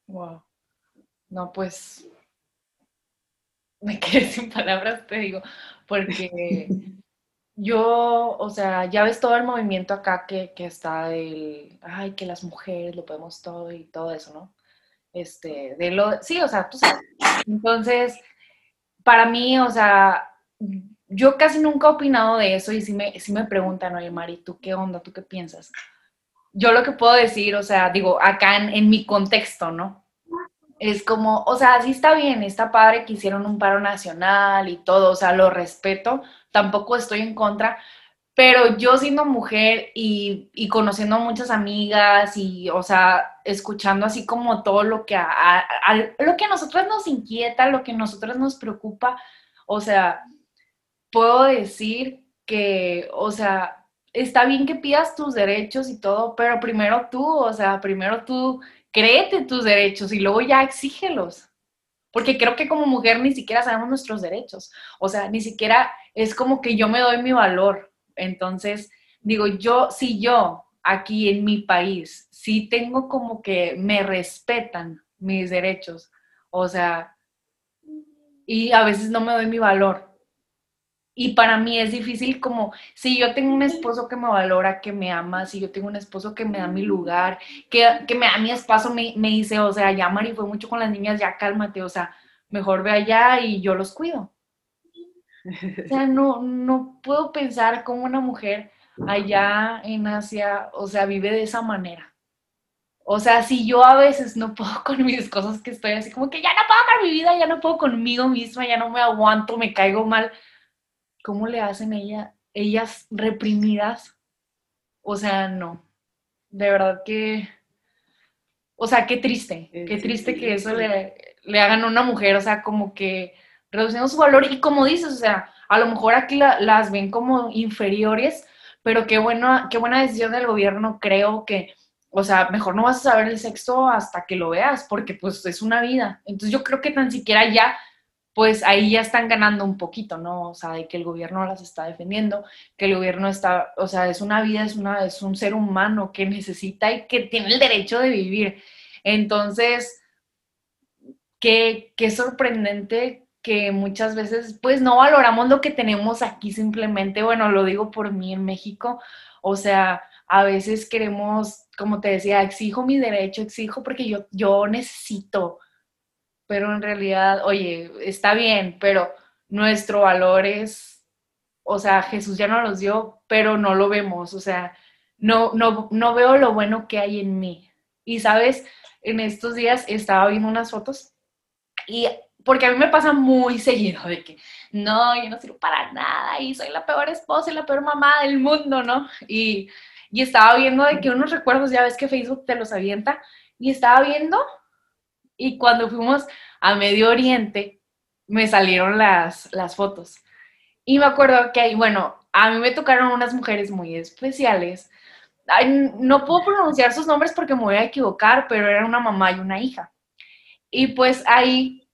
Wow. No, pues me quedé sin palabras, te digo, porque yo, o sea, ya ves todo el movimiento acá que, que está del, ay, que las mujeres lo podemos todo y todo eso, ¿no? Este, de lo, sí, o sea, tú sabes. Entonces, para mí, o sea, yo casi nunca he opinado de eso y si me, si me preguntan, oye Mari, ¿tú qué onda? ¿Tú qué piensas? Yo lo que puedo decir, o sea, digo, acá en, mi contexto, ¿no? Es como, o sea, sí está bien, está padre que hicieron un paro nacional y todo, o sea, lo respeto, tampoco estoy en contra, pero yo siendo mujer y, y conociendo muchas amigas y, o sea, escuchando así como todo lo que a, lo que a nosotros nos inquieta, lo que a nosotros nos preocupa, o sea, puedo decir que, o sea, está bien que pidas tus derechos y todo, pero primero tú, o sea, primero tú créete tus derechos y luego ya exígelos. Porque creo que como mujer ni siquiera sabemos nuestros derechos. O sea, ni siquiera es como que yo me doy mi valor. Entonces, digo, yo, si yo aquí en mi país, sí tengo como que me respetan mis derechos. O sea, y a veces no me doy mi valor. Y para mí es difícil como, si yo tengo un esposo que me valora, que me ama, si yo tengo un esposo que me da mi lugar, que, que me da mi espacio, me, me dice, o sea, ya Mari fue mucho con las niñas, ya cálmate, o sea, mejor ve allá y yo los cuido. O sea, no, no puedo pensar cómo una mujer allá en Asia, o sea, vive de esa manera. O sea, si yo a veces no puedo con mis cosas que estoy así como que ya no puedo con mi vida, ya no puedo conmigo misma, ya no me aguanto, me caigo mal ¿cómo le hacen ella, ellas reprimidas? O sea, no. De verdad que, o sea, qué triste, qué triste que eso le, le, hagan a una mujer, o sea, como que reduciendo su valor y como dices, o sea, a lo mejor aquí las ven como inferiores, pero qué, bueno, qué buena decisión del gobierno, creo que, o sea, mejor no vas a saber el sexo hasta que lo veas, porque pues es una vida. Entonces yo creo que tan siquiera ya pues ahí ya están ganando un poquito, ¿no? O sea, de que el gobierno las está defendiendo, que el gobierno está, o sea, es una vida, es, una, es un ser humano que necesita y que tiene el derecho de vivir. Entonces, qué, qué sorprendente que muchas veces, pues no valoramos lo que tenemos aquí simplemente, bueno, lo digo por mí en México, o sea, a veces queremos, como te decía, exijo mi derecho, exijo porque yo, yo necesito, pero en realidad, oye, está bien, pero nuestro valor es, o sea, Jesús ya nos los dio, pero no lo vemos, o sea, no, no, no veo lo bueno que hay en mí. Y sabes, en estos días estaba viendo unas fotos y porque a mí me pasa muy seguido de que, no, yo no sirvo para nada y soy la peor esposa y la peor mamá del mundo, ¿no? Y, y estaba viendo de que unos recuerdos, ya ves que Facebook te los avienta, y estaba viendo, y cuando fuimos a Medio Oriente, me salieron las, las fotos. Y me acuerdo que ahí, bueno, a mí me tocaron unas mujeres muy especiales. no puedo pronunciar sus nombres porque me voy a equivocar, pero era una mamá y una hija. Y pues ahí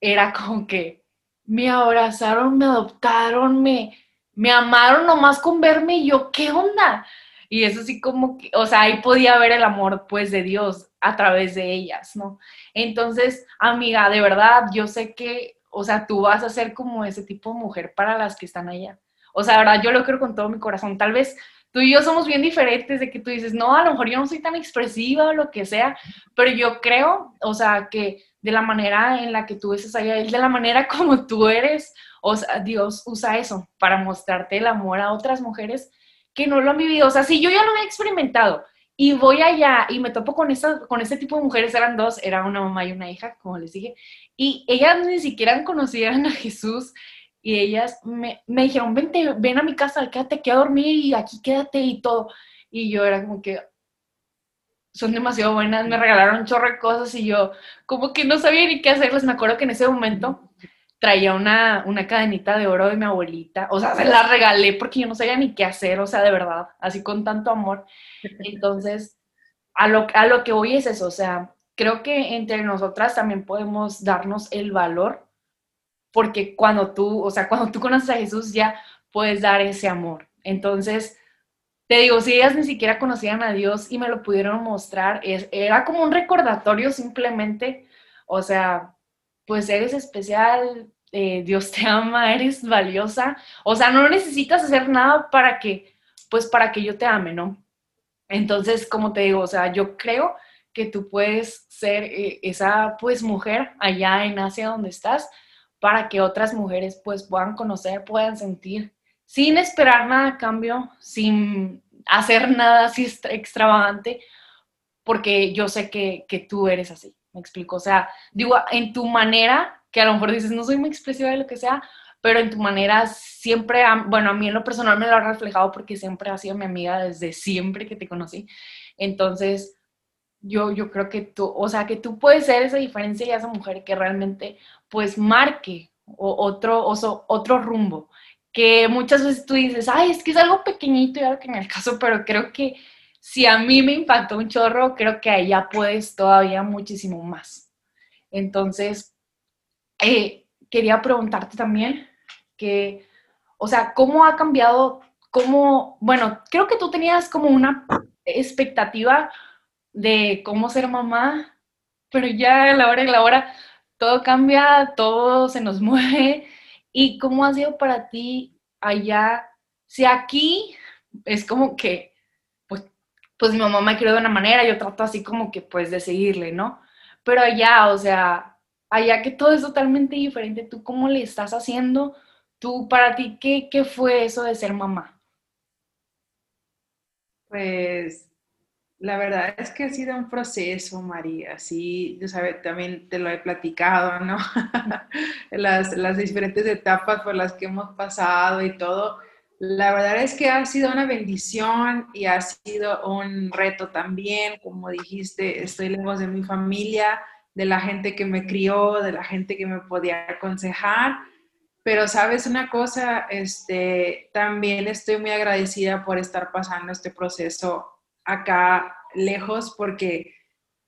era como que me abrazaron, me adoptaron, me, me amaron nomás con verme y yo, ¿qué onda? Y eso sí como que, o sea, ahí podía ver el amor pues de Dios a través de ellas, ¿no? Entonces, amiga, de verdad, yo sé que, o sea, tú vas a ser como ese tipo de mujer para las que están allá. O sea, verdad, yo lo creo con todo mi corazón. Tal vez tú y yo somos bien diferentes de que tú dices, no, a lo mejor yo no soy tan expresiva o lo que sea, pero yo creo, o sea, que de la manera en la que tú ves allá, de la manera como tú eres, o sea, Dios usa eso para mostrarte el amor a otras mujeres que no lo han vivido. O sea, si yo ya lo he experimentado y voy allá y me topo con, esa, con este tipo de mujeres, eran dos, era una mamá y una hija, como les dije, y ellas ni siquiera conocían a Jesús y ellas me, me dijeron, vente, ven a mi casa, quédate aquí a dormir y aquí quédate y todo. Y yo era como que, son demasiado buenas, me regalaron chorro de cosas y yo como que no sabía ni qué hacerles. Me acuerdo que en ese momento traía una, una cadenita de oro de mi abuelita, o sea, se la regalé porque yo no sabía ni qué hacer, o sea, de verdad, así con tanto amor. Entonces, a lo, a lo que voy es eso, o sea, creo que entre nosotras también podemos darnos el valor, porque cuando tú, o sea, cuando tú conoces a Jesús ya puedes dar ese amor. Entonces, te digo, si ellas ni siquiera conocían a Dios y me lo pudieron mostrar, es, era como un recordatorio simplemente, o sea, pues eres especial, eh, Dios te ama, eres valiosa, o sea, no necesitas hacer nada para que, pues para que yo te ame, ¿no? Entonces, como te digo, o sea, yo creo que tú puedes ser eh, esa, pues, mujer allá en Asia donde estás, para que otras mujeres, pues, puedan conocer, puedan sentir sin esperar nada a cambio, sin hacer nada así extravagante, porque yo sé que, tú eres así, me explico. O sea, digo, en tu manera, que a lo mejor dices, no soy muy expresiva de lo que sea, pero en tu manera siempre, bueno, a mí en lo personal me lo ha reflejado porque siempre has sido mi amiga desde siempre que te conocí. Entonces, yo, yo creo que tú, o sea, que tú puedes ser esa diferencia y esa mujer que realmente, pues, marque otro, otro rumbo que muchas veces tú dices, ay, es que es algo pequeñito y algo que en el caso, pero creo que si a mí me impactó un chorro, creo que ya puedes todavía muchísimo más. Entonces, eh, quería preguntarte también que, o sea, ¿cómo ha cambiado? ¿Cómo, bueno, creo que tú tenías como una expectativa de cómo ser mamá, pero ya a la hora y la hora todo cambia, todo se nos mueve ¿Y cómo ha sido para ti allá? Si aquí es como que, pues mi mamá me crió de una manera, yo trato así como que pues de seguirle, ¿no? Pero allá, o sea, allá que todo es totalmente diferente, ¿tú cómo le estás haciendo? ¿Tú, para ti, qué, qué fue eso de ser mamá? Pues la verdad es que ha sido un proceso, María, sí, yo sabes, también te lo he platicado, ¿no? las, las diferentes etapas por las que hemos pasado y todo. La verdad es que ha sido una bendición y ha sido un reto también, como dijiste, estoy lejos de mi familia, de la gente que me crió, de la gente que me podía aconsejar, pero sabes una cosa, este, también estoy muy agradecida por estar pasando este proceso acá lejos porque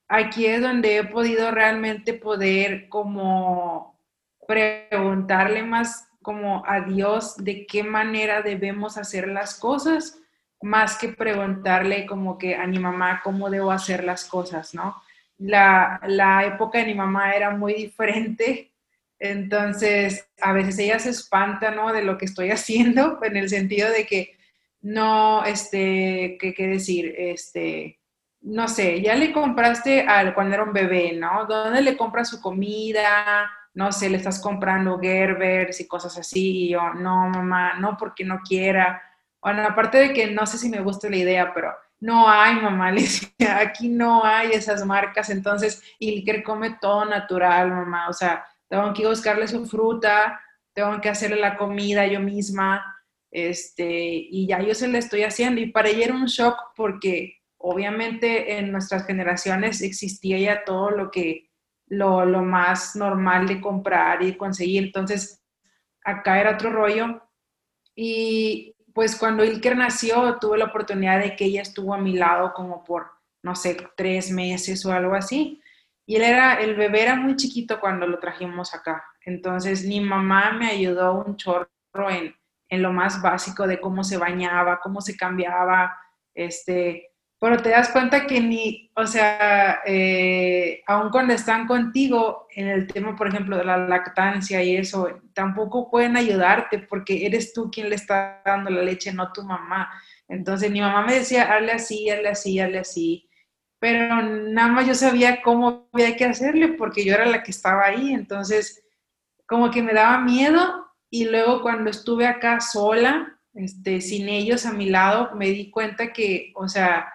aquí es donde he podido realmente poder como preguntarle más como a Dios de qué manera debemos hacer las cosas, más que preguntarle como que a mi mamá cómo debo hacer las cosas, ¿no? La, la época de mi mamá era muy diferente, entonces a veces ella se espanta, ¿no? De lo que estoy haciendo, en el sentido de que no, este, ¿qué, qué decir? Este, no sé, ya le compraste al, cuando era un bebé, ¿no? ¿Dónde le compras su comida? No sé, le estás comprando Gerbers y cosas así. Y yo, no, mamá, no porque no quiera. Bueno, aparte de que no sé si me gusta la idea, pero no hay, mamá, le aquí no hay esas marcas. Entonces, Ilker come todo natural, mamá. O sea, tengo que buscarle su fruta, tengo que hacerle la comida yo misma, este, y ya yo se le estoy haciendo. Y para ella era un shock porque obviamente en nuestras generaciones existía ya todo lo que, lo, lo más normal de comprar y conseguir. Entonces, acá era otro rollo. Y pues cuando Ilker nació, tuve la oportunidad de que ella estuvo a mi lado como por, no sé, tres meses o algo así. Y él era, el bebé era muy chiquito cuando lo trajimos acá. Entonces, mi mamá me ayudó un chorro en, en lo más básico de cómo se bañaba, cómo se cambiaba, este, pero te das cuenta que ni, o sea, eh, cuando están contigo en el tema, por ejemplo, de la lactancia y eso, tampoco pueden ayudarte porque eres tú quien le está dando la leche, no tu mamá. Entonces mi mamá me decía, hazle así, hazle así, hazle así, pero nada más yo sabía cómo había que hacerle porque yo era la que estaba ahí, entonces como que me daba miedo y luego cuando estuve acá sola, este, sin ellos a mi lado, me di cuenta que, o sea,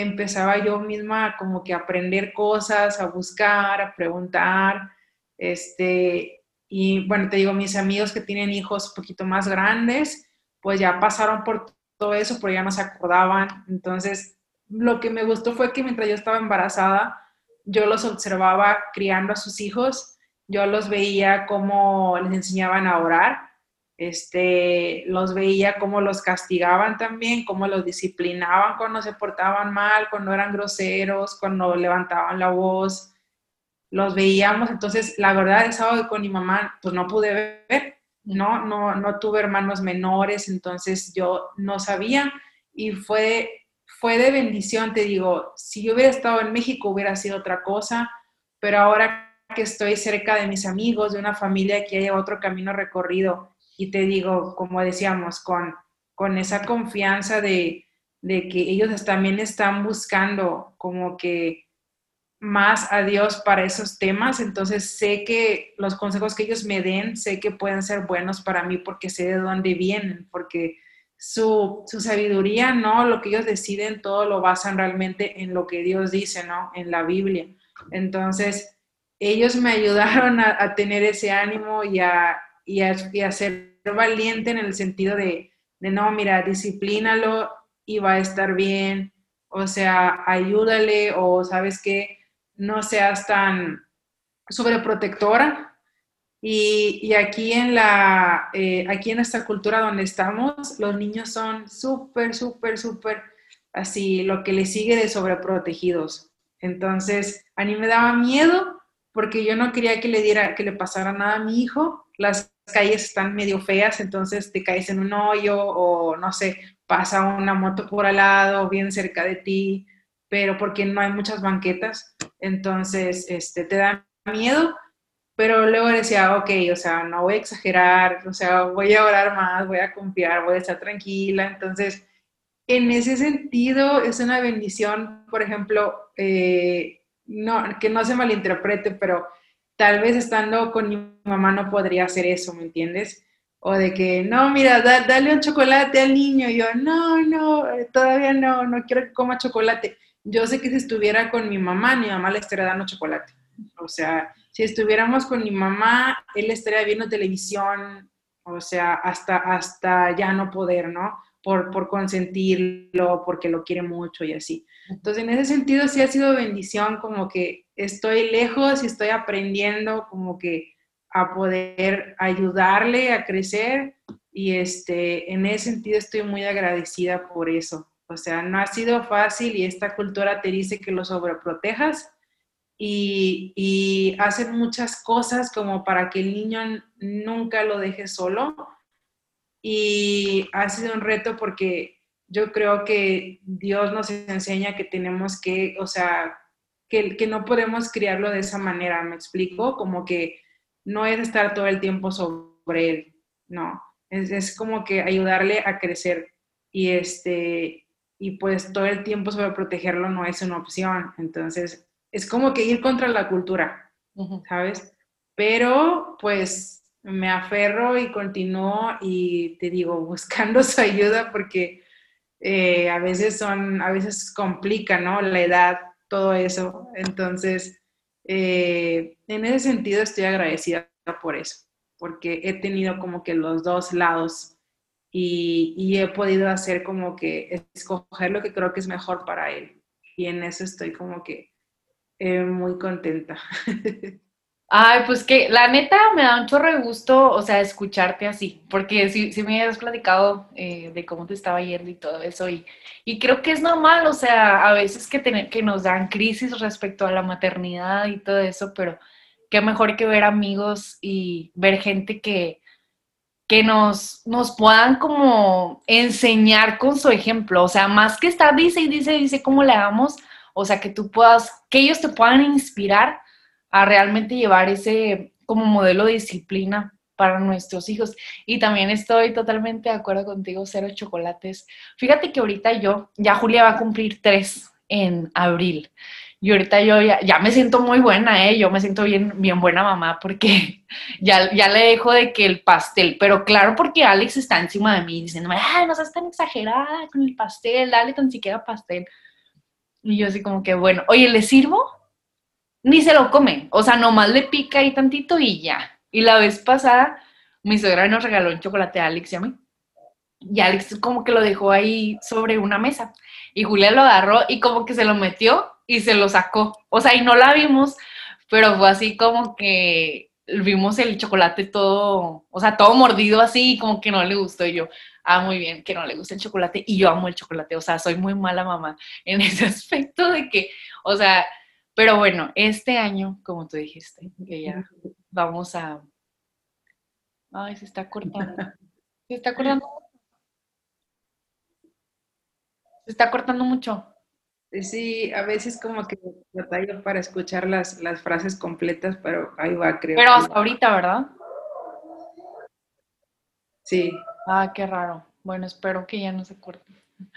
empezaba yo misma como que a aprender cosas, a buscar, a preguntar, este, y bueno, te digo, mis amigos que tienen hijos un poquito más grandes, pues ya pasaron por todo eso, pero ya no se acordaban. Entonces, lo que me gustó fue que mientras yo estaba embarazada, yo los observaba criando a sus hijos, yo los veía cómo les enseñaban a orar, este, los veía cómo los castigaban también, cómo los disciplinaban cuando se portaban mal, cuando eran groseros, cuando levantaban la voz, los veíamos, entonces la verdad es algo con mi mamá pues no pude ver, ¿no? No, no tuve hermanos menores, entonces yo no sabía y fue, fue de bendición, te digo, si yo hubiera estado en México hubiera sido otra cosa, pero ahora que estoy cerca de mis amigos, de una familia que haya otro camino recorrido, y te digo, como decíamos, con, con esa confianza de, de que ellos también están buscando como que más a Dios para esos temas, entonces sé que los consejos que ellos me den, sé que pueden ser buenos para mí porque sé de dónde vienen, porque su, su, sabiduría, ¿no? Lo que ellos deciden, todo lo basan realmente en lo que Dios dice, ¿no? En la Biblia. Entonces, ellos me ayudaron a, a tener ese ánimo y a, y a, ser valiente en el sentido de, no, mira, disciplínalo y va a estar bien, o sea, ayúdale o sabes que no seas tan sobreprotectora. Y, y aquí, en la, eh, aquí en esta cultura donde estamos, los niños son súper, súper, súper así, lo que le sigue de sobreprotegidos. Entonces, a mí me daba miedo porque yo no quería que le diera, que le pasara nada a mi hijo. Las calles están medio feas, entonces te caes en un hoyo o no sé, pasa una moto por al lado, bien cerca de ti, pero porque no hay muchas banquetas, entonces este, te da miedo, pero luego decía, ok, o sea, no voy a exagerar, o sea, voy a orar más, voy a confiar, voy a estar tranquila, entonces, en ese sentido, es una bendición, por ejemplo, eh, no, que no se malinterprete, pero tal vez estando con mi mamá no podría hacer eso, ¿me entiendes? O de que, no, mira, dale un chocolate al niño. Y yo, no, no, eh, todavía no, no quiero que coma chocolate. Yo sé que si estuviera con mi mamá, mi mamá le estaría dando chocolate. O sea, si estuviéramos con mi mamá, él estaría viendo televisión, o sea, hasta, hasta ya no poder, ¿no? Por, por consentirlo, porque lo quiere mucho y así. Entonces, en ese sentido, sí ha sido bendición como que estoy lejos y estoy aprendiendo como que a poder ayudarle a crecer y este, en ese sentido estoy muy agradecida por eso. O sea, no ha sido fácil y esta cultura te dice que lo sobreprotejas y, y hacen muchas cosas como para que el niño nunca lo deje solo. Y ha sido un reto porque yo creo que Dios nos enseña que tenemos que, o sea, que, no podemos criarlo de esa manera, ¿me explico? Como que no es estar todo el tiempo sobre él, no, es, es como que ayudarle a crecer y este, y pues todo el tiempo sobre protegerlo no es una opción, entonces es como que ir contra la cultura, ¿sabes? Pero pues me aferro y continúo y te digo, buscando su ayuda porque eh, a veces son, a veces complica, ¿no? La edad todo eso. Entonces, eh, en ese sentido estoy agradecida por eso, porque he tenido como que los dos lados y, he podido hacer como que escoger lo que creo que es mejor para él. Y en eso estoy como que eh, muy contenta. Ay, pues que la neta me da un chorro de gusto, o sea, escucharte así, porque sí, me has platicado eh, de cómo te estaba yendo y todo eso, y, y creo que es normal, o sea, a veces que, tener, que nos dan crisis respecto a la maternidad y todo eso, pero qué mejor que ver amigos y ver gente que, que nos, nos puedan como enseñar con su ejemplo, o sea, más que estar dice y dice, dice cómo le hagamos, o sea, que tú puedas, que ellos te puedan inspirar a realmente llevar ese como modelo de disciplina para nuestros hijos. Y también estoy totalmente de acuerdo contigo, cero chocolates. Fíjate que ahorita yo, ya Julia va a cumplir tres en abril. Y ahorita yo ya, me siento muy buena, ¿eh? Yo me siento bien, bien buena mamá porque ya, ya le dejo de que el pastel, pero claro porque Alex está encima de mí diciéndome, ay, no seas tan exagerada con el pastel, dale tan siquiera pastel. Y yo así como que, bueno, oye, ¿le sirvo? ni se lo come, o sea, nomás le pica ahí tantito y ya. Y la vez pasada, mi suegra nos regaló un chocolate a Alex y a mí. Y Alex como que lo dejó ahí sobre una mesa. Y Julia lo agarró y como que se lo metió y se lo sacó. O sea, y no la vimos, pero fue así como que vimos el chocolate todo, o sea, todo mordido así, como que no le gustó. Y yo, ah, muy bien, que no le gusta el chocolate. Y yo amo el chocolate. O sea, soy muy mala mamá en ese aspecto de que, o sea, pero bueno, este año, como tú dijiste, que ya vamos a... Ay, se está cortando. Se está cortando. Se está cortando mucho. Sí, a veces como que batallo para escuchar las, las frases completas, pero ahí va, creo. Pero hasta ahorita, ¿verdad? Sí. Ah, qué raro. Bueno, espero que ya no se corte.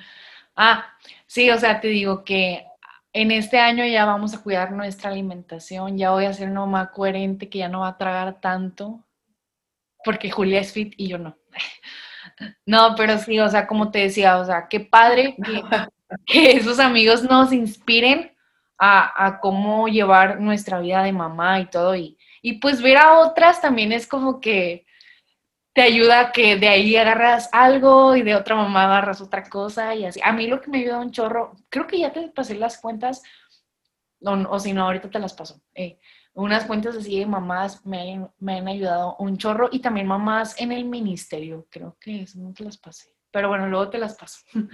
Ah, sí, o sea, te digo que en este año ya vamos a cuidar nuestra alimentación, ya voy a ser una mamá coherente que ya no va a tragar tanto, porque Julia es fit y yo no. No, pero sí, o sea, como te decía, o sea, qué padre que, esos amigos nos inspiren a, cómo llevar nuestra vida de mamá y todo, y, y pues ver a otras también es como que te ayuda que de ahí agarras algo y de otra mamá agarras otra cosa y así. A mí lo que me ayuda un chorro, creo que ya te pasé las cuentas, o, si no, ahorita te las paso. Eh, unas cuentas así de mamás me, me, han ayudado un chorro y también mamás en el ministerio, creo que eso no te las pasé. Pero bueno, luego te las paso.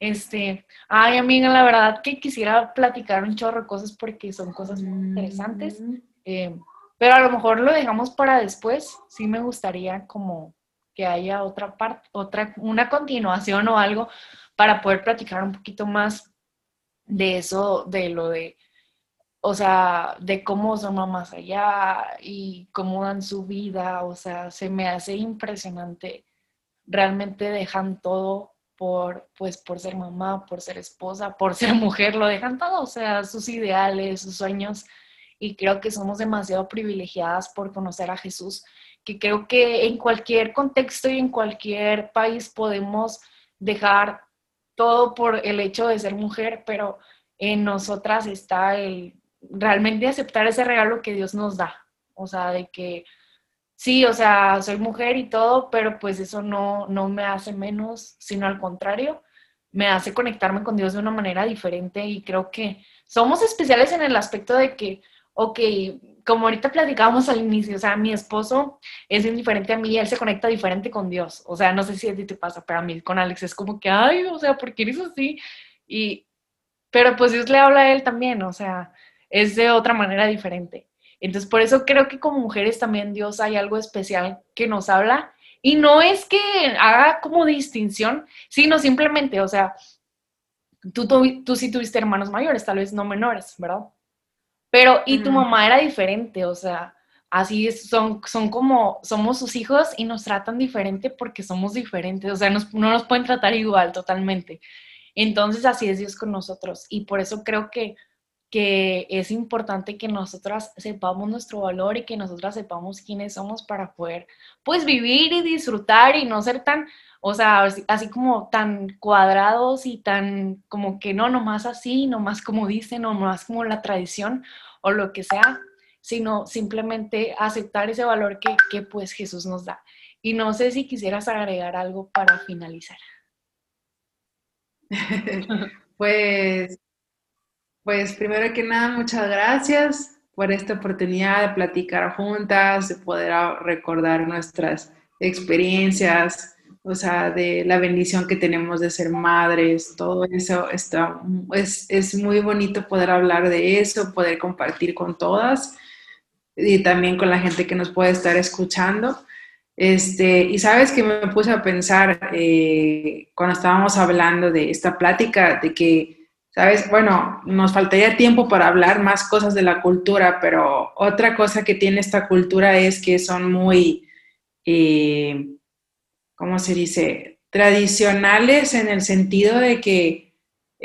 Este, ay amiga, la verdad que quisiera platicar un chorro de cosas porque son cosas muy interesantes. Mm. Eh, pero a lo mejor lo dejamos para después. Sí me gustaría como que haya otra parte, otra, una continuación o algo para poder platicar un poquito más de eso, de lo de, o sea, de cómo son mamás allá y cómo dan su vida, o sea, se me hace impresionante. Realmente dejan todo por, pues, por ser mamá, por ser esposa, por ser mujer, lo dejan todo, o sea, sus ideales, sus sueños y creo que somos demasiado privilegiadas por conocer a Jesús, que creo que en cualquier contexto y en cualquier país podemos dejar todo por el hecho de ser mujer, pero en nosotras está el realmente aceptar ese regalo que Dios nos da, o sea, de que sí, o sea, soy mujer y todo, pero pues eso no, no me hace menos, sino al contrario, me hace conectarme con Dios de una manera diferente y creo que somos especiales en el aspecto de que ok, como ahorita platicábamos al inicio, o sea, mi esposo es indiferente a mí él se conecta diferente con Dios. O sea, no sé si a ti te pasa, pero a mí con Alex es como que, ay, o sea, ¿por qué eres así? Y, pero pues Dios le habla a él también, o sea, es de otra manera diferente. Entonces, por eso creo que como mujeres también Dios hay algo especial que nos habla. Y no es que haga como distinción, sino simplemente, o sea, tú, tú, tú sí tuviste hermanos mayores, tal vez no menores, ¿verdad? Pero, y tu mamá era diferente, o sea, así es, son, son como, somos sus hijos y nos tratan diferente porque somos diferentes, o sea, no nos pueden tratar igual totalmente. Entonces, así es Dios con nosotros. Y por eso creo que, que es importante que nosotras sepamos nuestro valor y que nosotras sepamos quiénes somos para poder, pues, vivir y disfrutar y no ser tan, o sea, así, como tan cuadrados y tan como que no, nomás así, nomás como dicen, nomás como la tradición, o lo que sea, sino simplemente aceptar ese valor que, que pues Jesús nos da. Y no sé si quisieras agregar algo para finalizar. pues, pues primero que nada, muchas gracias por esta oportunidad de platicar juntas, de poder recordar nuestras experiencias, o sea, de la bendición que tenemos de ser madres, todo eso está, es, es muy bonito poder hablar de eso, poder compartir con todas y también con la gente que nos puede estar escuchando. Este, y sabes que me puse a pensar eh, cuando estábamos hablando de esta plática, de que, sabes, bueno, nos faltaría tiempo para hablar más cosas de la cultura, pero otra cosa que tiene esta cultura es que son muy, eh, ¿cómo se dice? Tradicionales en el sentido de que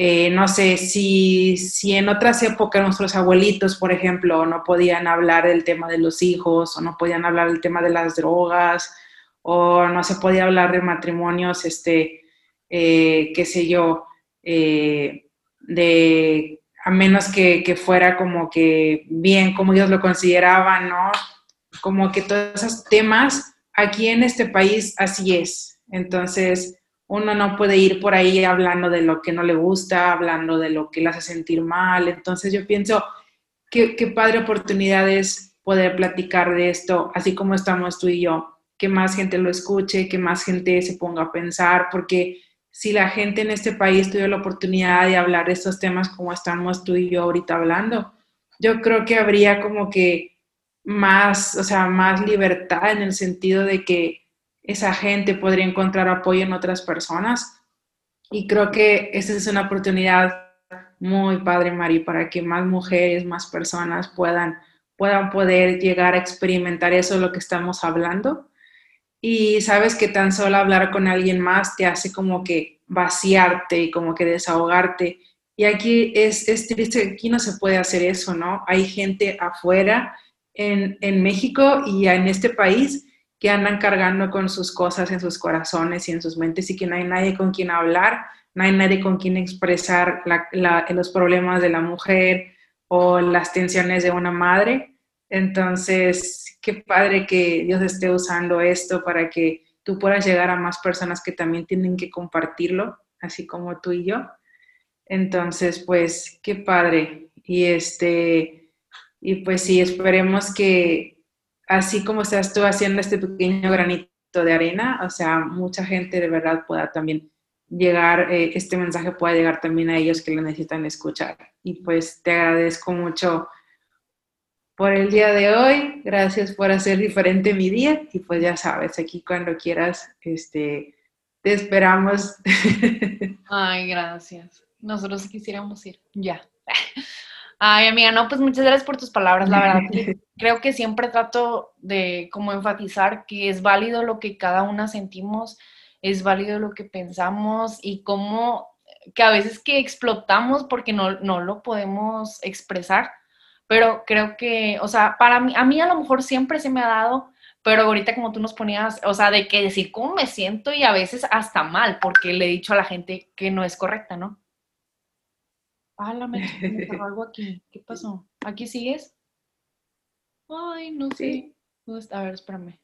eh, no sé, si, si en otras épocas nuestros abuelitos, por ejemplo, no podían hablar del tema de los hijos o no podían hablar del tema de las drogas o no se podía hablar de matrimonios, este, eh, qué sé yo, eh, de, a menos que, que, fuera como que bien, como ellos lo consideraban, ¿no? Como que todos esos temas, aquí en este país así es. Entonces, uno no puede ir por ahí hablando de lo que no le gusta, hablando de lo que le hace sentir mal. Entonces yo pienso, qué, qué padre oportunidad es poder platicar de esto, así como estamos tú y yo, que más gente lo escuche, que más gente se ponga a pensar, porque si la gente en este país tuviera la oportunidad de hablar de estos temas como estamos tú y yo ahorita hablando, yo creo que habría como que más, o sea, más libertad en el sentido de que esa gente podría encontrar apoyo en otras personas. Y creo que esa es una oportunidad muy padre, Mari, para que más mujeres, más personas puedan, puedan poder llegar a experimentar eso de lo que estamos hablando. Y sabes que tan solo hablar con alguien más te hace como que vaciarte y como que desahogarte. Y aquí es, es triste, aquí no se puede hacer eso, ¿no? Hay gente afuera en, en México y en este país que andan cargando con sus cosas en sus corazones y en sus mentes y que no hay nadie con quien hablar, no hay nadie con quien expresar los problemas de la mujer o las tensiones de una madre. Entonces, qué padre que Dios esté usando esto para que tú puedas llegar a más personas que también tienen que compartirlo, así como tú y yo. Entonces, pues, qué padre. Y este, y pues sí, esperemos que, así como estás tú haciendo este pequeño granito de arena, o sea, mucha gente de verdad pueda también llegar, eh, este mensaje pueda llegar también a ellos que lo necesitan escuchar. Y pues te agradezco mucho por el día de hoy, gracias por hacer diferente mi día y pues ya sabes, aquí cuando quieras, este, te esperamos. Ay, gracias. Nosotros quisiéramos ir, ya. Ay, amiga, no, pues muchas gracias por tus palabras, la verdad. creo que siempre trato de como enfatizar que es válido lo que cada una sentimos, es válido lo que pensamos y cómo que a veces que explotamos porque no, no lo podemos expresar, pero creo que, o sea, para mí, a mí a lo mejor siempre se me ha dado, pero ahorita como tú nos ponías, o sea, de que decir cómo me siento y a veces hasta mal, porque le he dicho a la gente que no es correcta, ¿no? Ah, la me, algo aquí. ¿Qué pasó? ¿Aquí sigues? Ay, no sé. A ver, espérame.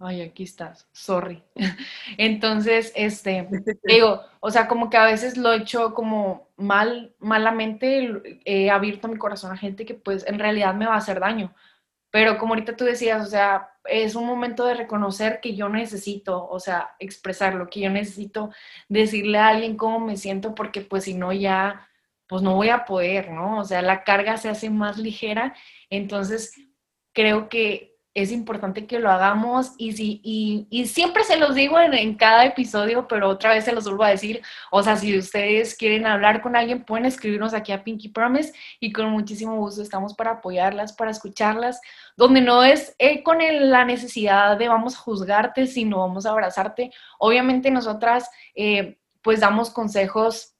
Ay, aquí estás. Sorry. Entonces, este, digo, o sea, como que a veces lo he hecho como mal, malamente, he abierto mi corazón a gente que pues en realidad me va a hacer daño. Pero como ahorita tú decías, o sea, es un momento de reconocer que yo necesito, o sea, expresarlo, que yo necesito decirle a alguien cómo me siento, porque pues si no ya, pues no voy a poder, ¿no? O sea, la carga se hace más ligera. Entonces, creo que es importante que lo hagamos y, si, y, siempre se los digo en, cada episodio, pero otra vez se los vuelvo a decir, o sea, si ustedes quieren hablar con alguien, pueden escribirnos aquí a Pinky Promise y con muchísimo gusto estamos para apoyarlas, para escucharlas, donde no es eh, con la necesidad de vamos a juzgarte, sino vamos a abrazarte. Obviamente nosotras eh, pues damos consejos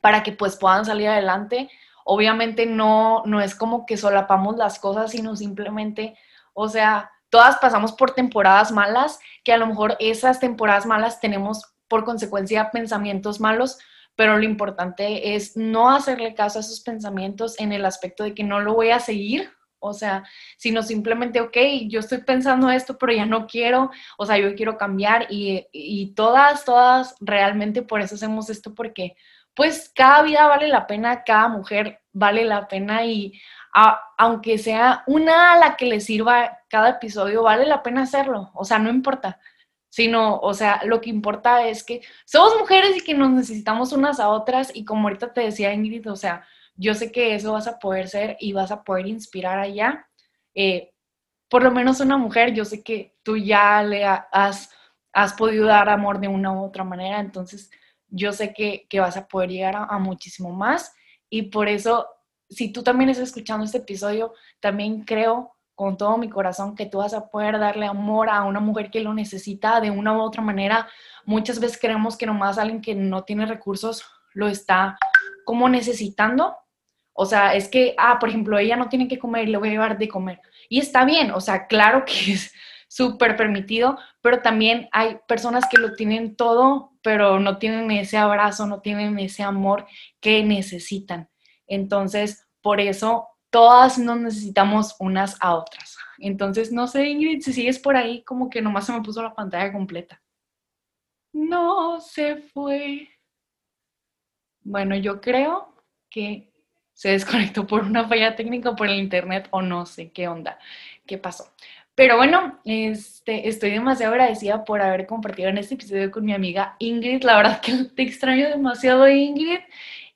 para que pues puedan salir adelante. Obviamente no, no es como que solapamos las cosas, sino simplemente o sea, todas pasamos por temporadas malas, que a lo mejor esas temporadas malas tenemos por consecuencia pensamientos malos, pero lo importante es no hacerle caso a esos pensamientos en el aspecto de que no lo voy a seguir, o sea, sino simplemente, ok, yo estoy pensando esto, pero ya no quiero, o sea, yo quiero cambiar y, y todas, todas, realmente por eso hacemos esto, porque pues cada vida vale la pena, cada mujer vale la pena y aunque sea una a la que le sirva cada episodio, vale la pena hacerlo, o sea, no importa, sino, o sea, lo que importa es que somos mujeres y que nos necesitamos unas a otras y como ahorita te decía Ingrid, o sea, yo sé que eso vas a poder ser y vas a poder inspirar allá. Eh, por lo menos una mujer, yo sé que tú ya le has, has podido dar amor de una u otra manera, entonces yo sé que, vas a poder llegar a, muchísimo más y por eso, si tú también estás escuchando este episodio, también creo con todo mi corazón que tú vas a poder darle amor a una mujer que lo necesita de una u otra manera. Muchas veces creemos que nomás alguien que no tiene recursos lo está como necesitando. O sea, es que, ah, por ejemplo, ella no tiene que comer le voy a llevar de comer. Y está bien, o sea, claro que es súper permitido, pero también hay personas que lo tienen todo, pero no tienen ese abrazo, no tienen ese amor que necesitan. Entonces, por eso todas nos necesitamos unas a otras. Entonces, no sé, Ingrid, si sigues por ahí, como que nomás se me puso la pantalla completa. No se fue. Bueno, yo creo que se desconectó por una falla técnica por el internet o no sé qué onda, qué pasó. Pero bueno, este, estoy demasiado agradecida por haber compartido en este episodio con mi amiga Ingrid. La verdad que te extraño demasiado, Ingrid.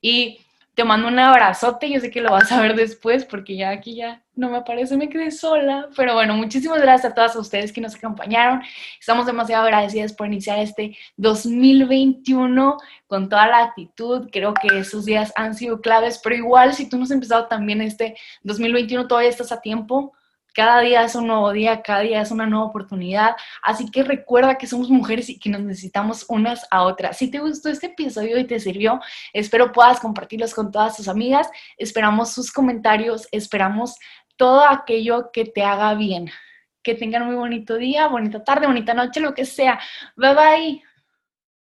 Y te mando un abrazote. Yo sé que lo vas a ver después porque ya aquí ya no me aparece, me quedé sola. Pero bueno, muchísimas gracias a todas ustedes que nos acompañaron. Estamos demasiado agradecidas por iniciar este 2021 con toda la actitud. Creo que esos días han sido claves, pero igual si tú no has empezado también este 2021, todavía estás a tiempo cada día es un nuevo día, cada día es una nueva oportunidad. Así que recuerda que somos mujeres y que nos necesitamos unas a otras. Si te gustó este episodio y te sirvió, espero puedas compartirlos con todas tus amigas. Esperamos sus comentarios, esperamos todo aquello que te haga bien. Que tengan muy bonito día, bonita tarde, bonita noche, lo que sea. Bye bye.